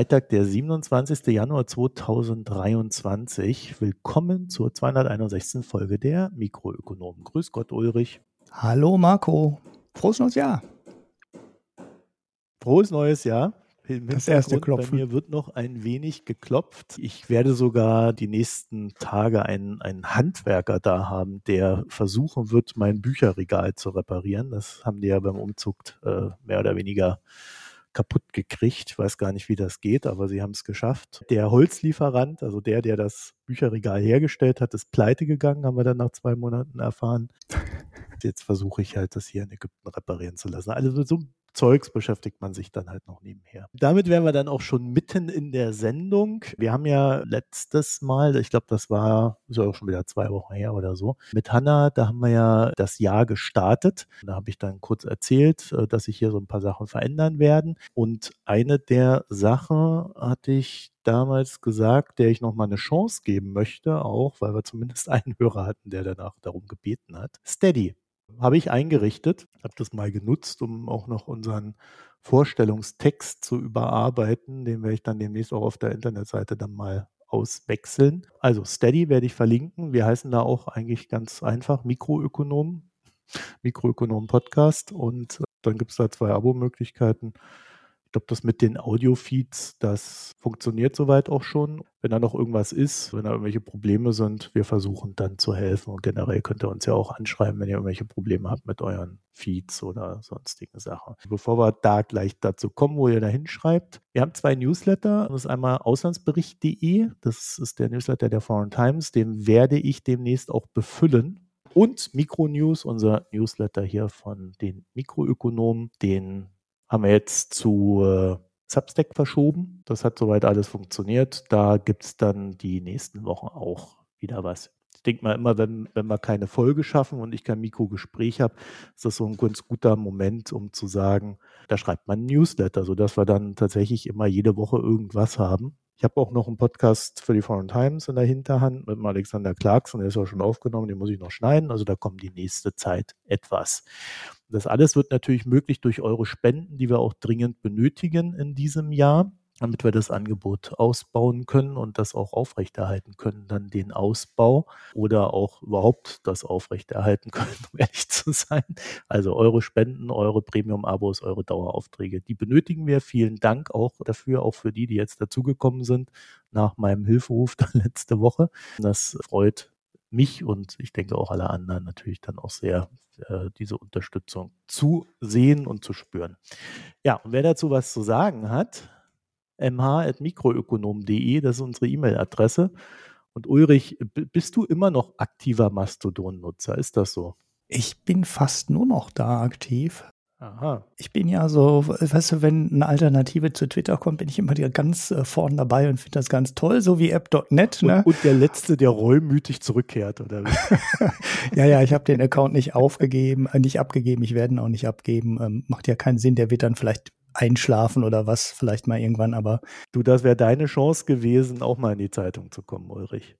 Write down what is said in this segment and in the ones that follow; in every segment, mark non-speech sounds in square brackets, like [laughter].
Freitag, der 27. Januar 2023. Willkommen zur 261. Folge der Mikroökonomen. Grüß Gott, Ulrich. Hallo, Marco. Frohes neues Jahr. Frohes neues Jahr. Das erste Klopfen. Bei mir wird noch ein wenig geklopft. Ich werde sogar die nächsten Tage einen, einen Handwerker da haben, der versuchen wird, mein Bücherregal zu reparieren. Das haben die ja beim Umzug äh, mehr oder weniger kaputt gekriegt. Ich weiß gar nicht, wie das geht, aber sie haben es geschafft. Der Holzlieferant, also der, der das Bücherregal hergestellt hat, ist pleite gegangen, haben wir dann nach zwei Monaten erfahren. [laughs] Jetzt versuche ich halt, das hier in Ägypten reparieren zu lassen. Also so Zeugs beschäftigt man sich dann halt noch nebenher. Damit wären wir dann auch schon mitten in der Sendung. Wir haben ja letztes Mal, ich glaube, das war, ist ja auch schon wieder zwei Wochen her oder so, mit Hanna, da haben wir ja das Jahr gestartet. Da habe ich dann kurz erzählt, äh, dass sich hier so ein paar Sachen verändern werden. Und eine der Sachen hatte ich damals gesagt, der ich nochmal eine Chance geben möchte, auch weil wir zumindest einen Hörer hatten, der danach darum gebeten hat. Steady habe ich eingerichtet, habe das mal genutzt, um auch noch unseren Vorstellungstext zu überarbeiten. Den werde ich dann demnächst auch auf der Internetseite dann mal auswechseln. Also Steady werde ich verlinken. Wir heißen da auch eigentlich ganz einfach Mikroökonom, Mikroökonom Podcast und dann gibt es da zwei Abo-Möglichkeiten. Ich glaube, das mit den Audio-Feeds, das funktioniert soweit auch schon. Wenn da noch irgendwas ist, wenn da irgendwelche Probleme sind, wir versuchen dann zu helfen. Und generell könnt ihr uns ja auch anschreiben, wenn ihr irgendwelche Probleme habt mit euren Feeds oder sonstigen Sachen. Bevor wir da gleich dazu kommen, wo ihr da hinschreibt, wir haben zwei Newsletter. Das ist einmal auslandsbericht.de, das ist der Newsletter der Foreign Times, den werde ich demnächst auch befüllen und Mikronews, unser Newsletter hier von den Mikroökonomen, den haben wir jetzt zu äh, Substack verschoben. Das hat soweit alles funktioniert. Da gibt es dann die nächsten Wochen auch wieder was. Ich denke mal immer, wenn, wenn wir keine Folge schaffen und ich kein Mikrogespräch habe, ist das so ein ganz guter Moment, um zu sagen, da schreibt man ein Newsletter, sodass wir dann tatsächlich immer jede Woche irgendwas haben. Ich habe auch noch einen Podcast für die Foreign Times in der Hinterhand mit dem Alexander Clarkson, der ist auch schon aufgenommen, den muss ich noch schneiden. Also da kommt die nächste Zeit etwas. Das alles wird natürlich möglich durch eure Spenden, die wir auch dringend benötigen in diesem Jahr damit wir das Angebot ausbauen können und das auch aufrechterhalten können, dann den Ausbau oder auch überhaupt das aufrechterhalten [laughs] können, um ehrlich zu sein. Also eure Spenden, eure Premium-Abos, eure Daueraufträge, die benötigen wir. Vielen Dank auch dafür, auch für die, die jetzt dazugekommen sind nach meinem Hilferuf [laughs] letzte Woche. Das freut mich und ich denke auch alle anderen natürlich dann auch sehr, äh, diese Unterstützung zu sehen und zu spüren. Ja, und wer dazu was zu sagen hat, mh.mikroökonom.de, das ist unsere E-Mail-Adresse. Und Ulrich, bist du immer noch aktiver Mastodon-Nutzer? Ist das so? Ich bin fast nur noch da aktiv. Aha. Ich bin ja so, weißt du, wenn eine Alternative zu Twitter kommt, bin ich immer ganz äh, vorne dabei und finde das ganz toll, so wie app.net. Ne? Und, und, der Letzte, der reumütig zurückkehrt, oder [laughs] ja, ja, ich habe den Account nicht aufgegeben, äh, nicht abgegeben, ich werde ihn auch nicht abgeben. Ähm, macht ja keinen Sinn, der wird dann vielleicht einschlafen oder was, vielleicht mal irgendwann, aber. Du, das wäre deine Chance gewesen, auch mal in die Zeitung zu kommen, Ulrich.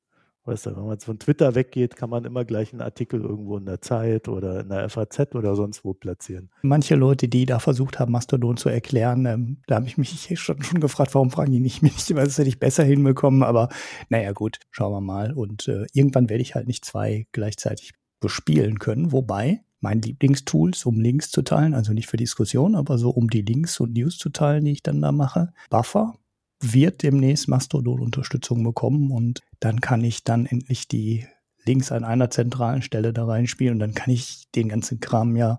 Weißt du, wenn man von Twitter weggeht, kann man immer gleich einen Artikel irgendwo in der Zeit oder in der FAZ oder sonst wo platzieren. Manche Leute, die da versucht haben, Mastodon zu erklären, ähm, da habe ich mich schon, schon gefragt, warum fragen die nicht, [laughs] mich das hätte ich besser hinbekommen, aber naja, gut, schauen wir mal. Und äh, irgendwann werde ich halt nicht zwei gleichzeitig bespielen können, wobei mein Lieblingstools, um Links zu teilen, also nicht für Diskussion, aber so um die Links und News zu teilen, die ich dann da mache. Buffer wird demnächst Mastodon-Unterstützung bekommen und dann kann ich dann endlich die Links an einer zentralen Stelle da reinspielen und dann kann ich den ganzen Kram ja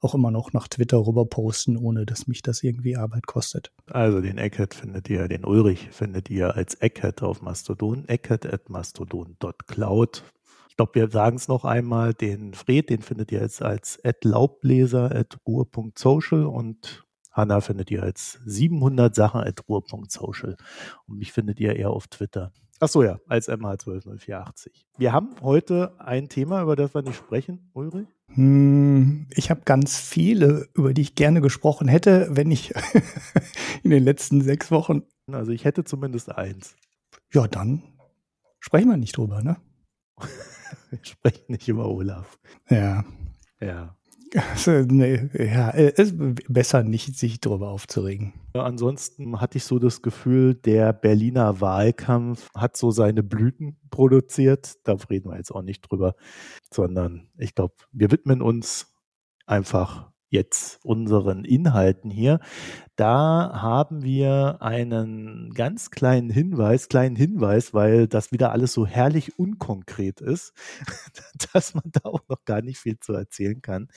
auch immer noch nach Twitter rüber posten, ohne dass mich das irgendwie Arbeit kostet. Also den Eckhead findet ihr, den Ulrich findet ihr als Eckhead auf Mastodon, eckhead at mastodon.cloud. Ich glaube, wir sagen es noch einmal, den Fred, den findet ihr jetzt als Laubbläser at ruhe.social und Hanna findet ihr als 700 Sachen at ruhe.social und mich findet ihr eher auf Twitter. Ach so, ja, als MH12084. Wir haben heute ein Thema, über das wir nicht sprechen, Ulrich. Hm, ich habe ganz viele, über die ich gerne gesprochen hätte, wenn ich [laughs] in den letzten sechs Wochen. Also ich hätte zumindest eins. Ja, dann sprechen wir nicht drüber, ne? [laughs] Wir sprechen nicht über Olaf. Ja. Ja. Also, nee, ja, ist besser nicht, sich darüber aufzuregen. Ja, ansonsten hatte ich so das Gefühl, der Berliner Wahlkampf hat so seine Blüten produziert. Da reden wir jetzt auch nicht drüber, sondern ich glaube, wir widmen uns einfach jetzt unseren Inhalten hier. Da haben wir einen ganz kleinen Hinweis, kleinen Hinweis, weil das wieder alles so herrlich unkonkret ist, [laughs] dass man da auch noch gar nicht viel zu erzählen kann.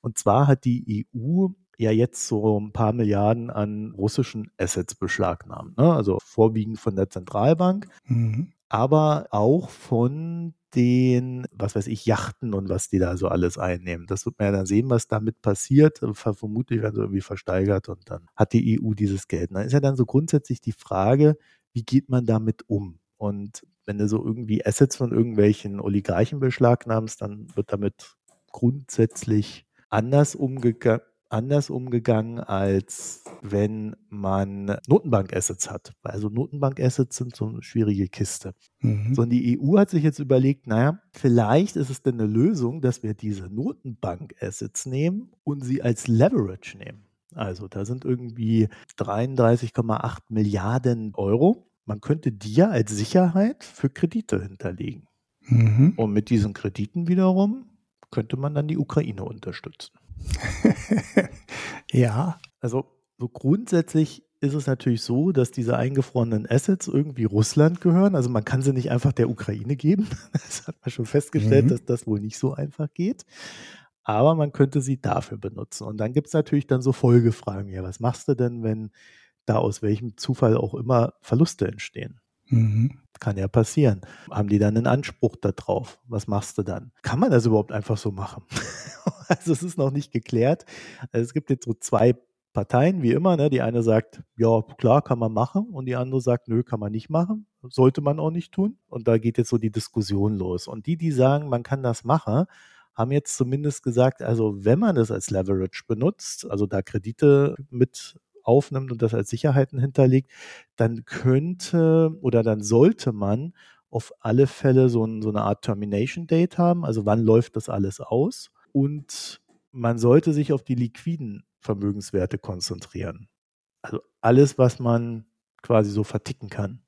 Und zwar hat die EU ja jetzt so ein paar Milliarden an russischen Assets beschlagnahmt. Ne? Also vorwiegend von der Zentralbank, mhm. Aber auch von den, was weiß ich, Yachten und was die da so alles einnehmen. Das wird man ja dann sehen, was damit passiert. Vermutlich werden sie irgendwie versteigert und dann hat die EU dieses Geld. Und dann ist ja dann so grundsätzlich die Frage, wie geht man damit um? Und wenn du so irgendwie Assets von irgendwelchen Oligarchen beschlagnahmst, dann wird damit grundsätzlich anders umgegangen anders umgegangen, als wenn man Notenbank-Assets hat. Also Notenbank-Assets sind so eine schwierige Kiste. Mhm. Sondern die EU hat sich jetzt überlegt, naja, vielleicht ist es denn eine Lösung, dass wir diese Notenbank-Assets nehmen und sie als Leverage nehmen. Also da sind irgendwie 33,8 Milliarden Euro. Man könnte die ja als Sicherheit für Kredite hinterlegen. Mhm. Und mit diesen Krediten wiederum könnte man dann die Ukraine unterstützen. [laughs] ja. Also so grundsätzlich ist es natürlich so, dass diese eingefrorenen Assets irgendwie Russland gehören. Also man kann sie nicht einfach der Ukraine geben. [laughs] Das hat man schon festgestellt, mhm. dass das wohl nicht so einfach geht. Aber man könnte sie dafür benutzen. Und dann gibt es natürlich dann so Folgefragen. Ja, was machst du denn, wenn da aus welchem Zufall auch immer Verluste entstehen? Mhm. Kann ja passieren. Haben die dann einen Anspruch darauf? Was machst du dann? Kann man das überhaupt einfach so machen? [laughs] also es ist noch nicht geklärt. Also es gibt jetzt so zwei Parteien, wie immer. Ne? Die eine sagt, ja, klar, kann man machen. Und die andere sagt, nö, kann man nicht machen. Sollte man auch nicht tun. Und da geht jetzt so die Diskussion los. Und die, die sagen, man kann das machen, haben jetzt zumindest gesagt, also wenn man das als Leverage benutzt, also da Kredite mit aufnimmt und das als Sicherheiten hinterlegt, dann könnte oder dann sollte man auf alle Fälle so, ein, so eine Art Termination Date haben, also wann läuft das alles aus? Und man sollte sich auf die liquiden Vermögenswerte konzentrieren. Also alles, was man quasi so verticken kann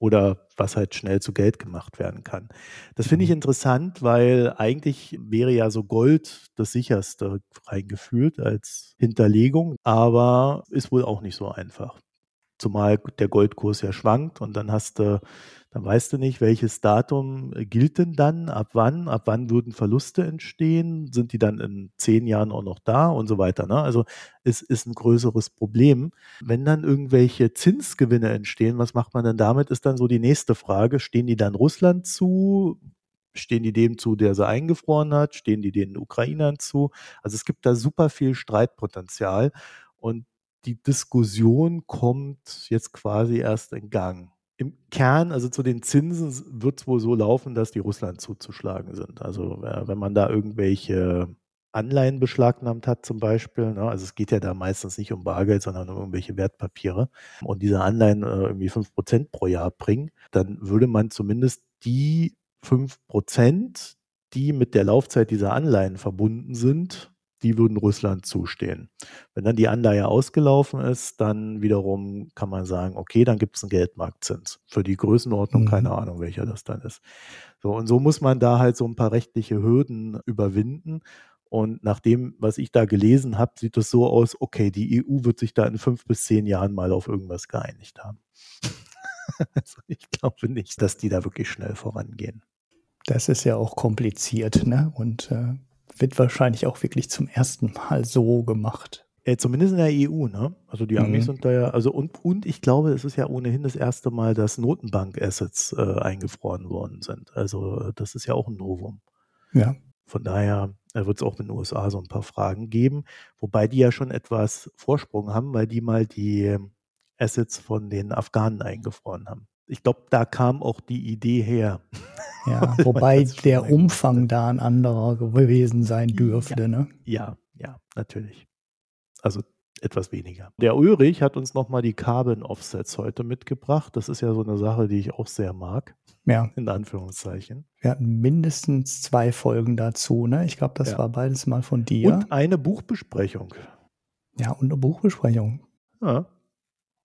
oder was halt schnell zu Geld gemacht werden kann. Das finde ich mhm. interessant, weil eigentlich wäre ja so Gold das sicherste reingefühlt als Hinterlegung, aber ist wohl auch nicht so einfach. Zumal der Goldkurs ja schwankt und dann hast du dann weißt du nicht, welches Datum gilt denn dann, ab wann, ab wann würden Verluste entstehen, sind die dann in zehn Jahren auch noch da und so weiter. Ne? Also es ist ein größeres Problem. Wenn dann irgendwelche Zinsgewinne entstehen, was macht man denn damit, ist dann so die nächste Frage. Stehen die dann Russland zu? Stehen die dem zu, der sie eingefroren hat? Stehen die den Ukrainern zu? Also es gibt da super viel Streitpotenzial und die Diskussion kommt jetzt quasi erst in Gang im Kern, also zu den Zinsen, wird es wohl so laufen, dass die Russland zuzuschlagen sind. Also wenn man da irgendwelche Anleihen beschlagnahmt hat zum Beispiel, ne, also es geht ja da meistens nicht um Bargeld, sondern um irgendwelche Wertpapiere und diese Anleihen äh, irgendwie fünf Prozent pro Jahr bringen, dann würde man zumindest die fünf Prozent, die mit der Laufzeit dieser Anleihen verbunden sind, die würden Russland zustehen. Wenn dann die Anleihe ausgelaufen ist, dann wiederum kann man sagen, okay, dann gibt es einen Geldmarktzins. Für die Größenordnung, mhm. keine Ahnung, welcher das dann ist. So, und so muss man da halt so ein paar rechtliche Hürden überwinden. Und nach dem, was ich da gelesen habe, sieht es so aus, okay, die EU wird sich da in fünf bis zehn Jahren mal auf irgendwas geeinigt haben. [laughs] also ich glaube nicht, dass die da wirklich schnell vorangehen. Das ist ja auch kompliziert, ne? Und äh, wird wahrscheinlich auch wirklich zum ersten Mal so gemacht. Äh, zumindest in der EU, ne? Also die Amis mhm. sind da ja, also und, und ich glaube, es ist ja ohnehin das erste Mal, dass Notenbank-Assets äh, eingefroren worden sind. Also das ist ja auch ein Novum. Ja. Von daher äh, wird es auch in den USA so ein paar Fragen geben, wobei die ja schon etwas Vorsprung haben, weil die mal die Assets von den Afghanen eingefroren haben. Ich glaube, da kam auch die Idee her. Ja, [laughs] wobei der Umfang da ein anderer gewesen sein dürfte, ja, ne? Ja, ja, natürlich. Also etwas weniger. Der Ulrich hat uns nochmal die Carbon Offsets heute mitgebracht. Das ist ja so eine Sache, die ich auch sehr mag. Ja. In Anführungszeichen. Wir hatten mindestens zwei Folgen dazu, ne? Ich glaube, das ja. war beides mal von dir. Und eine Buchbesprechung. Ja, und eine Buchbesprechung. Ja.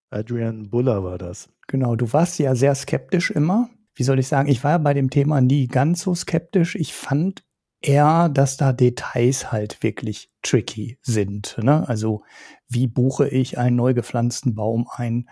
Adrian Buller war das. Genau, du warst ja sehr skeptisch immer. Wie soll ich sagen, ich war ja bei dem Thema nie ganz so skeptisch. Ich fand eher, dass da Details halt wirklich tricky sind. Ne? Also wie buche ich einen neu gepflanzten Baum ein?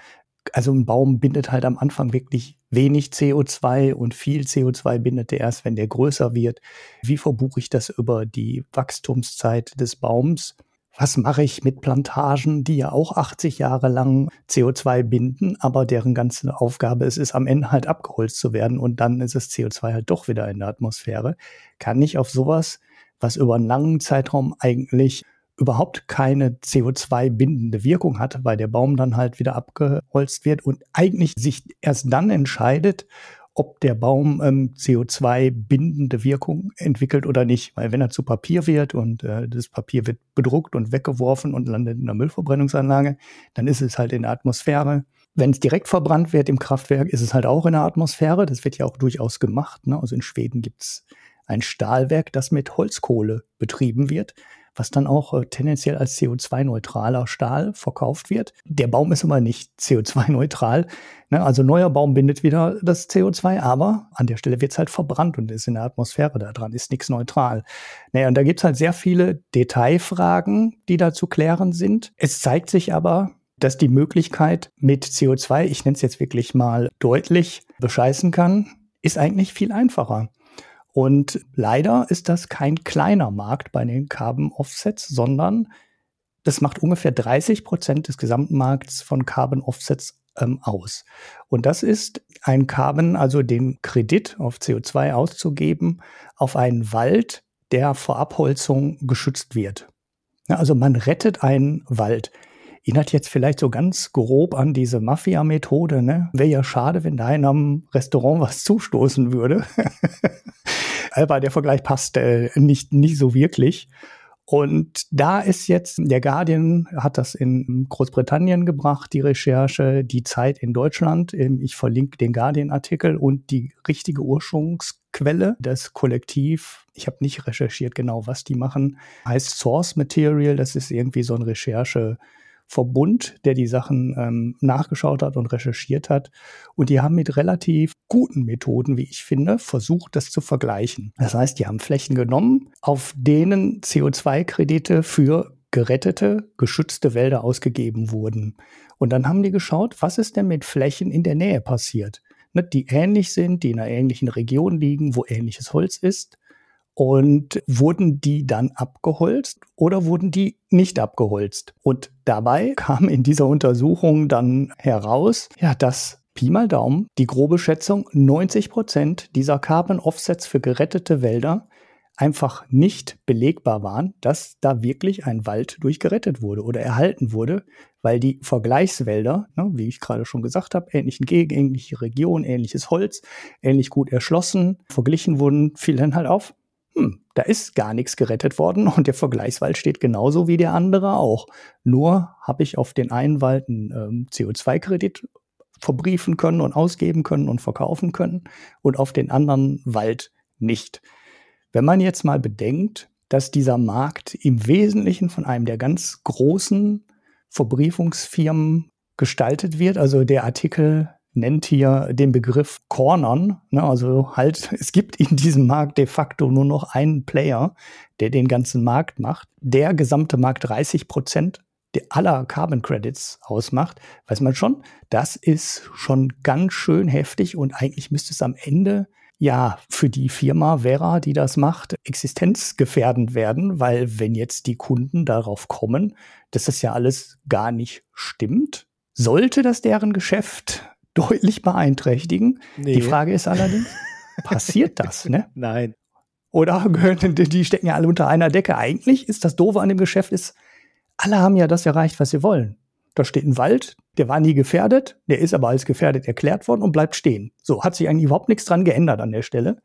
Also ein Baum bindet halt am Anfang wirklich wenig CO2 und viel CO2 bindet er erst, wenn der größer wird. Wie verbuche ich das über die Wachstumszeit des Baums? Was mache ich mit Plantagen, die ja auch 80 Jahre lang CO2 binden, aber deren ganze Aufgabe es ist, am Ende halt abgeholzt zu werden und dann ist das CO2 halt doch wieder in der Atmosphäre. Kann ich auf sowas, was über einen langen Zeitraum eigentlich überhaupt keine CO2 bindende Wirkung hat, weil der Baum dann halt wieder abgeholzt wird und eigentlich sich erst dann entscheidet, ob der Baum ähm, CO2-bindende Wirkung entwickelt oder nicht. Weil wenn er zu Papier wird und äh, das Papier wird bedruckt und weggeworfen und landet in der Müllverbrennungsanlage, dann ist es halt in der Atmosphäre. Wenn es direkt verbrannt wird im Kraftwerk, ist es halt auch in der Atmosphäre. Das wird ja auch durchaus gemacht. Ne? Also in Schweden gibt's ein Stahlwerk, das mit Holzkohle betrieben wird was dann auch äh, tendenziell als CO2-neutraler Stahl verkauft wird. Der Baum ist aber nicht [laughs] CO2-neutral. Ne? Also neuer Baum bindet wieder das CO2, aber an der Stelle wird es halt verbrannt und ist in der Atmosphäre da dran, ist nichts neutral. Naja, und da gibt es halt sehr viele Detailfragen, die da zu klären sind. Es zeigt sich aber, dass die Möglichkeit mit CO2, ich nenne es jetzt wirklich mal deutlich, bescheißen kann, ist eigentlich viel einfacher. Und leider ist das kein kleiner Markt bei den Carbon Offsets, sondern das macht ungefähr 30 Prozent des gesamten Markts von Carbon Offsets ähm, aus. Und das ist ein Carbon, also den Kredit auf CO2 auszugeben, auf einen Wald, der vor Abholzung geschützt wird. Also man rettet einen Wald. Erinnert jetzt vielleicht so ganz grob an diese Mafia-Methode, ne? Wäre ja schade, wenn da in einem Restaurant was zustoßen würde. [laughs] Aber der Vergleich passt äh, nicht, nicht so wirklich. Und da ist jetzt, der Guardian hat das in Großbritannien gebracht, die Recherche, die Zeit in Deutschland. Ähm, ich verlinke den Guardian-Artikel und die richtige Ursprungsquelle, das Kollektiv. Ich habe nicht recherchiert genau, was die machen. Heißt Source Material, das ist irgendwie so ein Recherche. Verbund, der die Sachen ähm, nachgeschaut hat und recherchiert hat. Und die haben mit relativ guten Methoden, wie ich finde, versucht, das zu vergleichen. Das heißt, die haben Flächen genommen, auf denen CO2-Kredite für gerettete, geschützte Wälder ausgegeben wurden. Und dann haben die geschaut, was ist denn mit Flächen in der Nähe passiert, ne, die ähnlich sind, die in einer ähnlichen Region liegen, wo ähnliches Holz ist und wurden die dann abgeholzt oder wurden die nicht abgeholzt? Und dabei [laughs] kam in dieser Untersuchung dann heraus, ja, dass Pi mal Daumen, die grobe Schätzung, 90 Prozent dieser Carbon Offsets für gerettete Wälder einfach nicht belegbar waren, dass da wirklich ein Wald durchgerettet wurde oder erhalten wurde, weil die Vergleichswälder, ne, wie ich gerade schon gesagt habe, ähnlichen Gegend, ähnliche Region, ähnliches Holz, ähnlich gut erschlossen, verglichen wurden, fiel dann halt auf, hm, da ist gar nichts gerettet worden und der Vergleichswald steht genauso wie der andere auch. Nur habe ich auf den einen Wald einen ähm, CO2-Kredit verbriefen können und ausgeben können und verkaufen können und auf den anderen Wald nicht. Wenn man jetzt mal bedenkt, dass dieser Markt im Wesentlichen von einem der ganz großen Verbriefungsfirmen gestaltet wird, also der Artikel nennt hier den Begriff Cornern. Ne? Also halt, [laughs] es gibt in diesem Markt de facto nur noch einen Player, der den ganzen Markt macht. Der gesamte Markt 30 Prozent aller Carbon Credits ausmacht, weiß man schon, das ist schon ganz schön heftig und eigentlich müsste es am Ende ja für die Firma Vera, die das macht, existenzgefährdend werden, weil wenn jetzt die Kunden darauf kommen, dass das ja alles gar nicht stimmt, sollte das deren Geschäft deutlich beeinträchtigen. Nee. Die Frage ist allerdings, [laughs] passiert das, ne? Nein. Oder gehören, die stecken ja alle unter einer Decke. Eigentlich ist das Doofe an dem Geschäft ist, alle haben ja das erreicht, was sie wollen. Da steht ein Wald, der war nie gefährdet, der ist aber als gefährdet erklärt worden und bleibt stehen. So hat sich eigentlich überhaupt nichts dran geändert an der Stelle.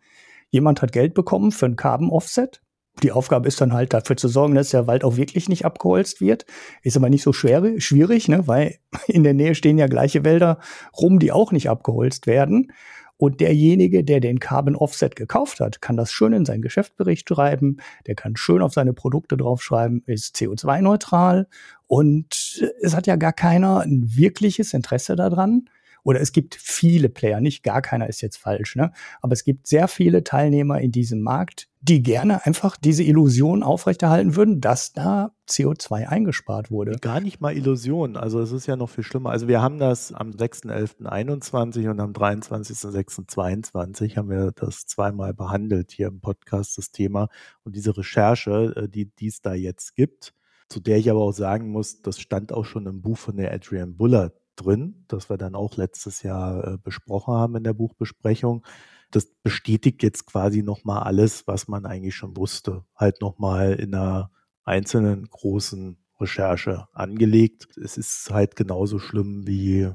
Jemand hat Geld bekommen für ein Carbon Offset, die Aufgabe ist dann halt dafür zu sorgen, dass der Wald auch wirklich nicht abgeholzt wird. Ist aber nicht so schwer, schwierig, ne? weil [laughs] in der Nähe stehen ja gleiche Wälder rum, die auch nicht abgeholzt werden. Und derjenige, der den Carbon Offset gekauft hat, kann das schön in seinen Geschäftsbericht schreiben, der kann schön auf seine Produkte draufschreiben, ist CO2-neutral und es hat ja gar keiner ein wirkliches Interesse daran, oder es gibt viele Player, nicht gar keiner ist jetzt falsch, ne? aber es gibt sehr viele Teilnehmer in diesem Markt, die gerne einfach diese Illusion aufrechterhalten würden, dass da CO2 eingespart wurde. Gar nicht mal Illusion, also es ist ja noch viel schlimmer. Also wir haben das am 6.11.21 und am 23.06.22 haben wir das zweimal behandelt hier im Podcast, das Thema und diese Recherche, äh, die, es da jetzt gibt, zu der ich aber auch sagen muss, das stand auch schon im Buch von der Adrian Bullard drin, das wir dann auch letztes Jahr äh, besprochen haben in der Buchbesprechung. Das bestätigt jetzt quasi nochmal alles, was man eigentlich schon wusste. Halt nochmal in einer einzelnen großen Recherche angelegt. Es ist halt genauso schlimm wie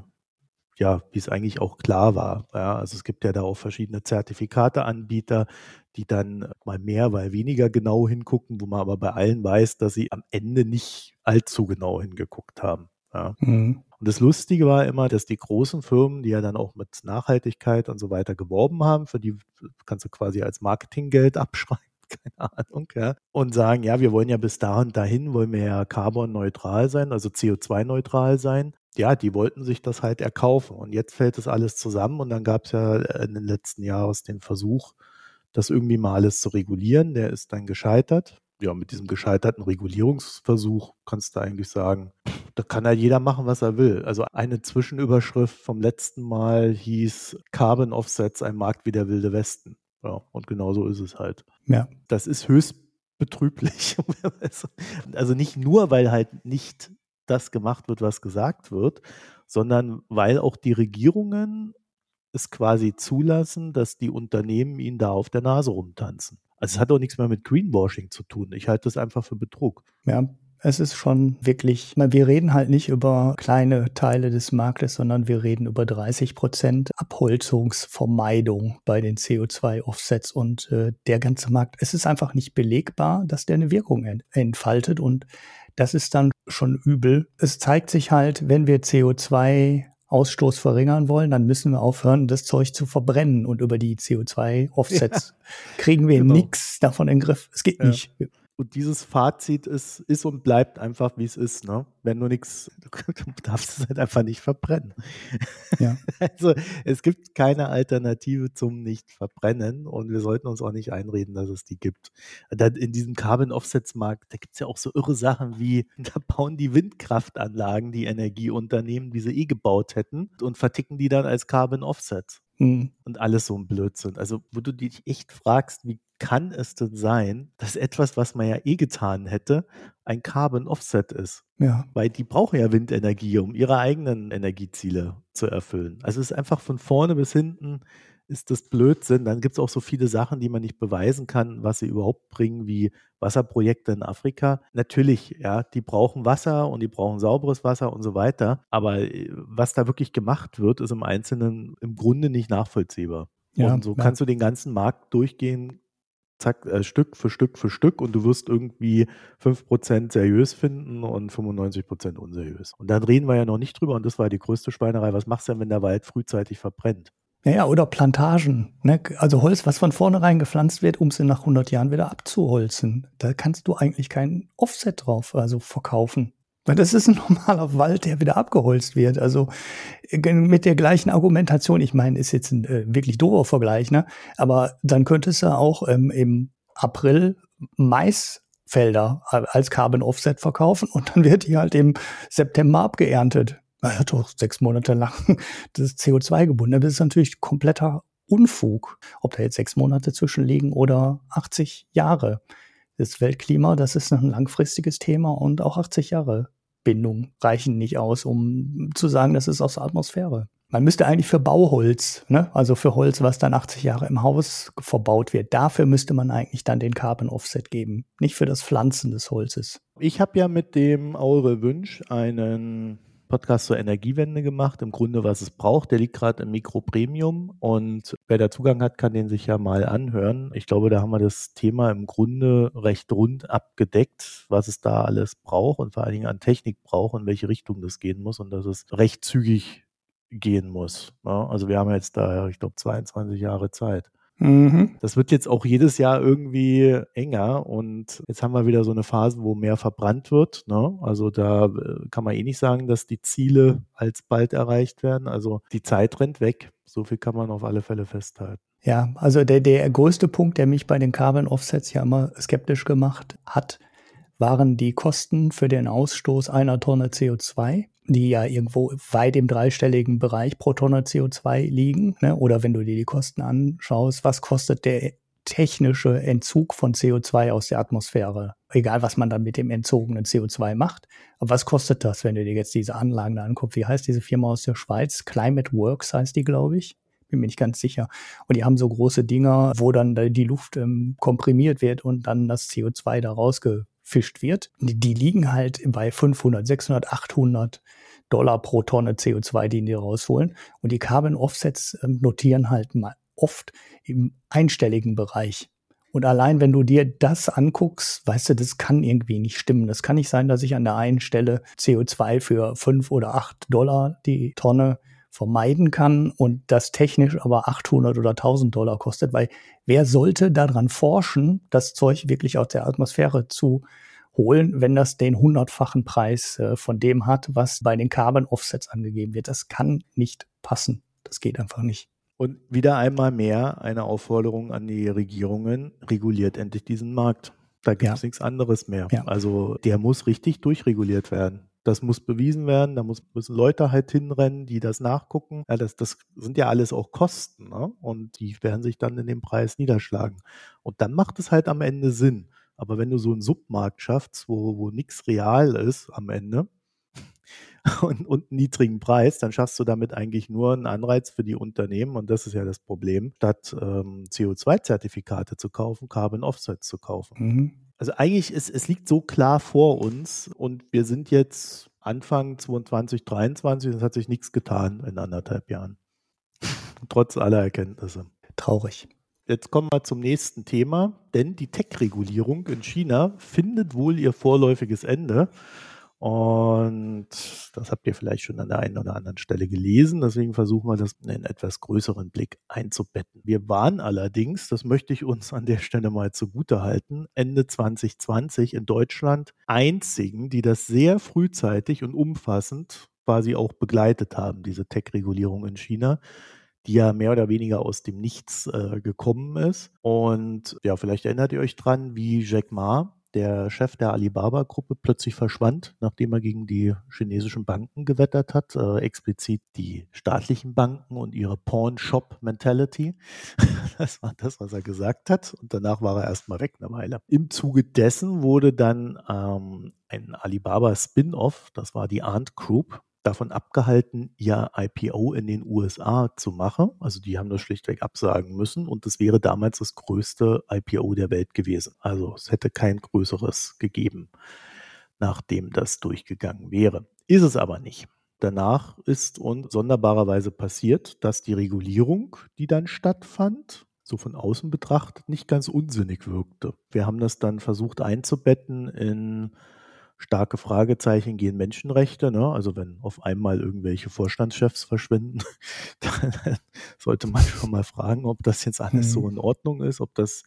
ja, wie es eigentlich auch klar war. Ja, also es gibt ja da auch verschiedene Zertifikateanbieter, die dann mal mehr, mal weniger genau hingucken, wo man aber bei allen weiß, dass sie am Ende nicht allzu genau hingeguckt haben. Ja. Mhm. Und das Lustige war immer, dass die großen Firmen, die ja dann auch mit Nachhaltigkeit und so weiter geworben haben, für die kannst du quasi als Marketinggeld [laughs] abschreiben, keine Ahnung, ja, und sagen, ja, wir wollen ja bis dahin dahin, wollen wir ja carbonneutral sein, also CO2-neutral sein. Ja, die wollten sich das halt erkaufen. Und jetzt fällt das alles zusammen und dann gab es ja in den letzten Jahren den Versuch, das irgendwie mal alles zu regulieren. Der ist dann gescheitert. Ja, mit diesem gescheiterten Regulierungsversuch kannst du eigentlich sagen, da kann ja jeder machen, was er will. Also eine Zwischenüberschrift vom letzten Mal hieß Carbon Offsets, ein Markt wie der Wilde Westen. Ja, und genau so ist es halt. Ja. Das ist höchst betrüblich. [laughs] also nicht nur, weil halt nicht das gemacht wird, was gesagt wird, sondern weil auch die Regierungen es quasi zulassen, dass die Unternehmen ihnen da auf der Nase rumtanzen. Also es hat auch nichts mehr mit Greenwashing zu tun. Ich halte das einfach für Betrug. Ja, es ist schon wirklich, wir reden halt nicht über kleine Teile des Marktes, sondern wir reden über 30 Prozent Abholzungsvermeidung bei den CO2-Offsets und äh, der ganze Markt. Es ist einfach nicht belegbar, dass der eine Wirkung entfaltet und das ist dann schon übel. Es zeigt sich halt, wenn wir CO2 Ausstoß verringern wollen, dann müssen wir aufhören, das Zeug zu verbrennen. Und über die CO2-Offsets [laughs] ja, kriegen wir genau. nichts davon in den Griff. Es geht ja. nicht. Und dieses Fazit ist, ist und bleibt einfach, wie es ist. Ne? Wenn du nichts, du darfst es halt einfach nicht verbrennen. Ja. [laughs] Also es gibt keine Alternative zum Nicht-Verbrennen und wir sollten uns auch nicht einreden, dass es die gibt. In diesem Carbon-Offsets-Markt, da gibt es ja auch so irre Sachen wie, [laughs] da bauen die Windkraftanlagen die Energieunternehmen, die sie eh gebaut hätten und verticken die dann als Carbon-Offsets. Mhm. Und alles so ein Blödsinn. Also, wo du dich echt fragst, wie kann es denn sein, dass etwas, was man ja eh getan hätte, ein Carbon Offset ist? Ja. Weil die brauchen ja Windenergie, um ihre eigenen Energieziele zu erfüllen. Also es ist einfach von vorne bis hinten ist das Blödsinn. Dann gibt es auch so viele Sachen, die man nicht beweisen kann, was sie überhaupt bringen, wie Wasserprojekte in Afrika. Natürlich, ja, die brauchen Wasser und die brauchen sauberes Wasser und so weiter. Aber äh, was da wirklich gemacht wird, ist im Einzelnen im Grunde nicht nachvollziehbar. Ja, und so ja. kannst du den ganzen Markt durchgehen, zack, äh, Stück für Stück für Stück und du wirst irgendwie 5% seriös finden und 95% unseriös. Und dann reden wir ja noch nicht drüber und das war die größte Schweinerei. Was machst du denn, wenn der Wald frühzeitig verbrennt? Naja, oder Plantagen. Ne? Also Holz, was von vornherein gepflanzt wird, um es nach 100 Jahren wieder abzuholzen. Da kannst du eigentlich kein Offset drauf also verkaufen. Weil das ist ein [laughs] normaler Wald, der wieder abgeholzt wird. Also äh, mit der gleichen Argumentation, ich meine, ist jetzt ein äh, wirklich doofer Vergleich, ne? aber dann könntest du auch ähm, im April Maisfelder als Carbon Offset verkaufen und dann wird die halt im September abgeerntet er hat doch sechs Monate lang [laughs] das CO2 gebunden. Das ist natürlich kompletter Unfug, ob da jetzt sechs Monate zwischenliegen oder 80 Jahre. Das Weltklima, das ist ein langfristiges Thema und auch 80 Jahre Bindung reichen nicht aus, um zu sagen, das ist aus der Atmosphäre. Man müsste eigentlich für Bauholz, ne, also für Holz, was dann 80 Jahre im Haus verbaut wird, dafür müsste man eigentlich dann den Carbon Offset geben, nicht für das Pflanzen des Holzes. Ich habe ja mit dem Aure Wünsch einen Podcast zur Energiewende gemacht. Im Grunde, was es braucht. Der liegt gerade im Mikro Premium und wer da Zugang hat, kann den sich ja mal anhören. Ich glaube, da haben wir das Thema im Grunde recht rund abgedeckt, was es da alles braucht und vor allen Dingen an Technik braucht und welche Richtung das gehen muss und dass es recht zügig gehen muss. Ja, also wir haben jetzt da, ich glaube, 22 Jahre Zeit. Mhm. Das wird jetzt auch jedes Jahr irgendwie enger und jetzt haben wir wieder so eine Phase, wo mehr verbrannt wird. Ne? Also da äh, kann man eh nicht sagen, dass die Ziele alsbald erreicht werden. Also die Zeit rennt weg. So viel kann man auf alle Fälle festhalten. Ja, also der, der größte Punkt, der mich bei den Carbon Offsets ja immer skeptisch gemacht hat, waren die Kosten für den Ausstoß einer Tonne CO2 die ja irgendwo weit im dreistelligen Bereich pro Tonne CO2 liegen. Ne? Oder wenn du dir die Kosten anschaust, was kostet der technische Entzug von CO2 aus der Atmosphäre? Egal, was man dann mit dem entzogenen CO2 macht. Aber was kostet das, wenn du dir jetzt diese Anlagen da anguckst? Wie heißt diese Firma aus der Schweiz? Climate Works heißt die, glaube ich bin mir nicht ganz sicher. Und die haben so große Dinger, wo dann die Luft ähm, komprimiert wird und dann das CO2 da rausge gefischt wird. Die liegen halt bei 500, 600, 800 Dollar pro Tonne CO2, die die rausholen. Und die Carbon Offsets ähm, notieren halt mal oft im einstelligen Bereich. Und allein wenn du dir das anguckst, weißt du, das kann irgendwie nicht stimmen. Das kann nicht sein, dass ich an der einen Stelle CO2 für fünf oder acht Dollar die Tonne vermeiden kann und das technisch aber 800 oder 1000 Dollar kostet, weil wer sollte daran forschen, das Zeug wirklich aus der Atmosphäre zu holen, wenn das den hundertfachen Preis äh, von dem hat, was bei den Carbon Offsets angegeben wird. Das kann nicht passen. Das geht einfach nicht. Und wieder einmal mehr eine Aufforderung an die Regierungen, reguliert endlich diesen Markt. Da gibt es ja. nichts anderes mehr. Ja. Also der muss richtig durchreguliert werden. Das muss bewiesen werden, da muss, müssen Leute halt hinrennen, die das nachgucken. Ja, das, das sind ja alles auch Kosten ne? und die werden sich dann in dem Preis niederschlagen. Und dann macht es halt am Ende Sinn. Aber wenn du so einen Submarkt schaffst, wo, wo nichts real ist am Ende [laughs] und, und einen niedrigen Preis, dann schaffst du damit eigentlich nur einen Anreiz für die Unternehmen. Und das ist ja das Problem, statt ähm, CO2-Zertifikate zu kaufen, Carbon Offsets zu kaufen. Mhm. Also eigentlich ist es liegt so klar vor uns und wir sind jetzt Anfang 2023 und es hat sich nichts getan in anderthalb Jahren. [laughs] Trotz aller Erkenntnisse. Traurig. Jetzt kommen wir zum nächsten Thema, denn die Tech-Regulierung in China findet wohl ihr vorläufiges Ende. Und das habt ihr vielleicht schon an der einen oder anderen Stelle gelesen. Deswegen versuchen wir das in einen etwas größeren Blick einzubetten. Wir waren allerdings, das möchte ich uns an der Stelle mal zugute halten, Ende 2020 in Deutschland einzigen, die das sehr frühzeitig und umfassend quasi auch begleitet haben, diese Tech-Regulierung in China die ja mehr oder weniger aus dem Nichts äh, gekommen ist. Und ja, vielleicht erinnert ihr euch dran, wie Jack Ma der Chef der Alibaba-Gruppe plötzlich verschwand, nachdem er gegen die chinesischen Banken gewettert hat, äh, explizit die staatlichen Banken und ihre Pawn-Shop-Mentality. [laughs] das war das, was er gesagt hat. Und danach war er erstmal weg eine Weile. Im Zuge dessen wurde dann ähm, ein Alibaba-Spin-off, das war die Ant Group, davon abgehalten, ihr IPO in den USA zu machen. Also die haben das schlichtweg absagen müssen und das wäre damals das größte IPO der Welt gewesen. Also es hätte kein größeres gegeben, nachdem das durchgegangen wäre. Ist es aber nicht. Danach ist uns sonderbarerweise passiert, dass die Regulierung, die dann stattfand, so von außen betrachtet, nicht ganz unsinnig wirkte. Wir haben das dann versucht einzubetten in starke Fragezeichen gehen Menschenrechte. Ne? Also wenn auf einmal irgendwelche Vorstandschefs verschwinden, [laughs] dann sollte man schon mal fragen, ob das jetzt alles mhm. so in Ordnung ist, ob das,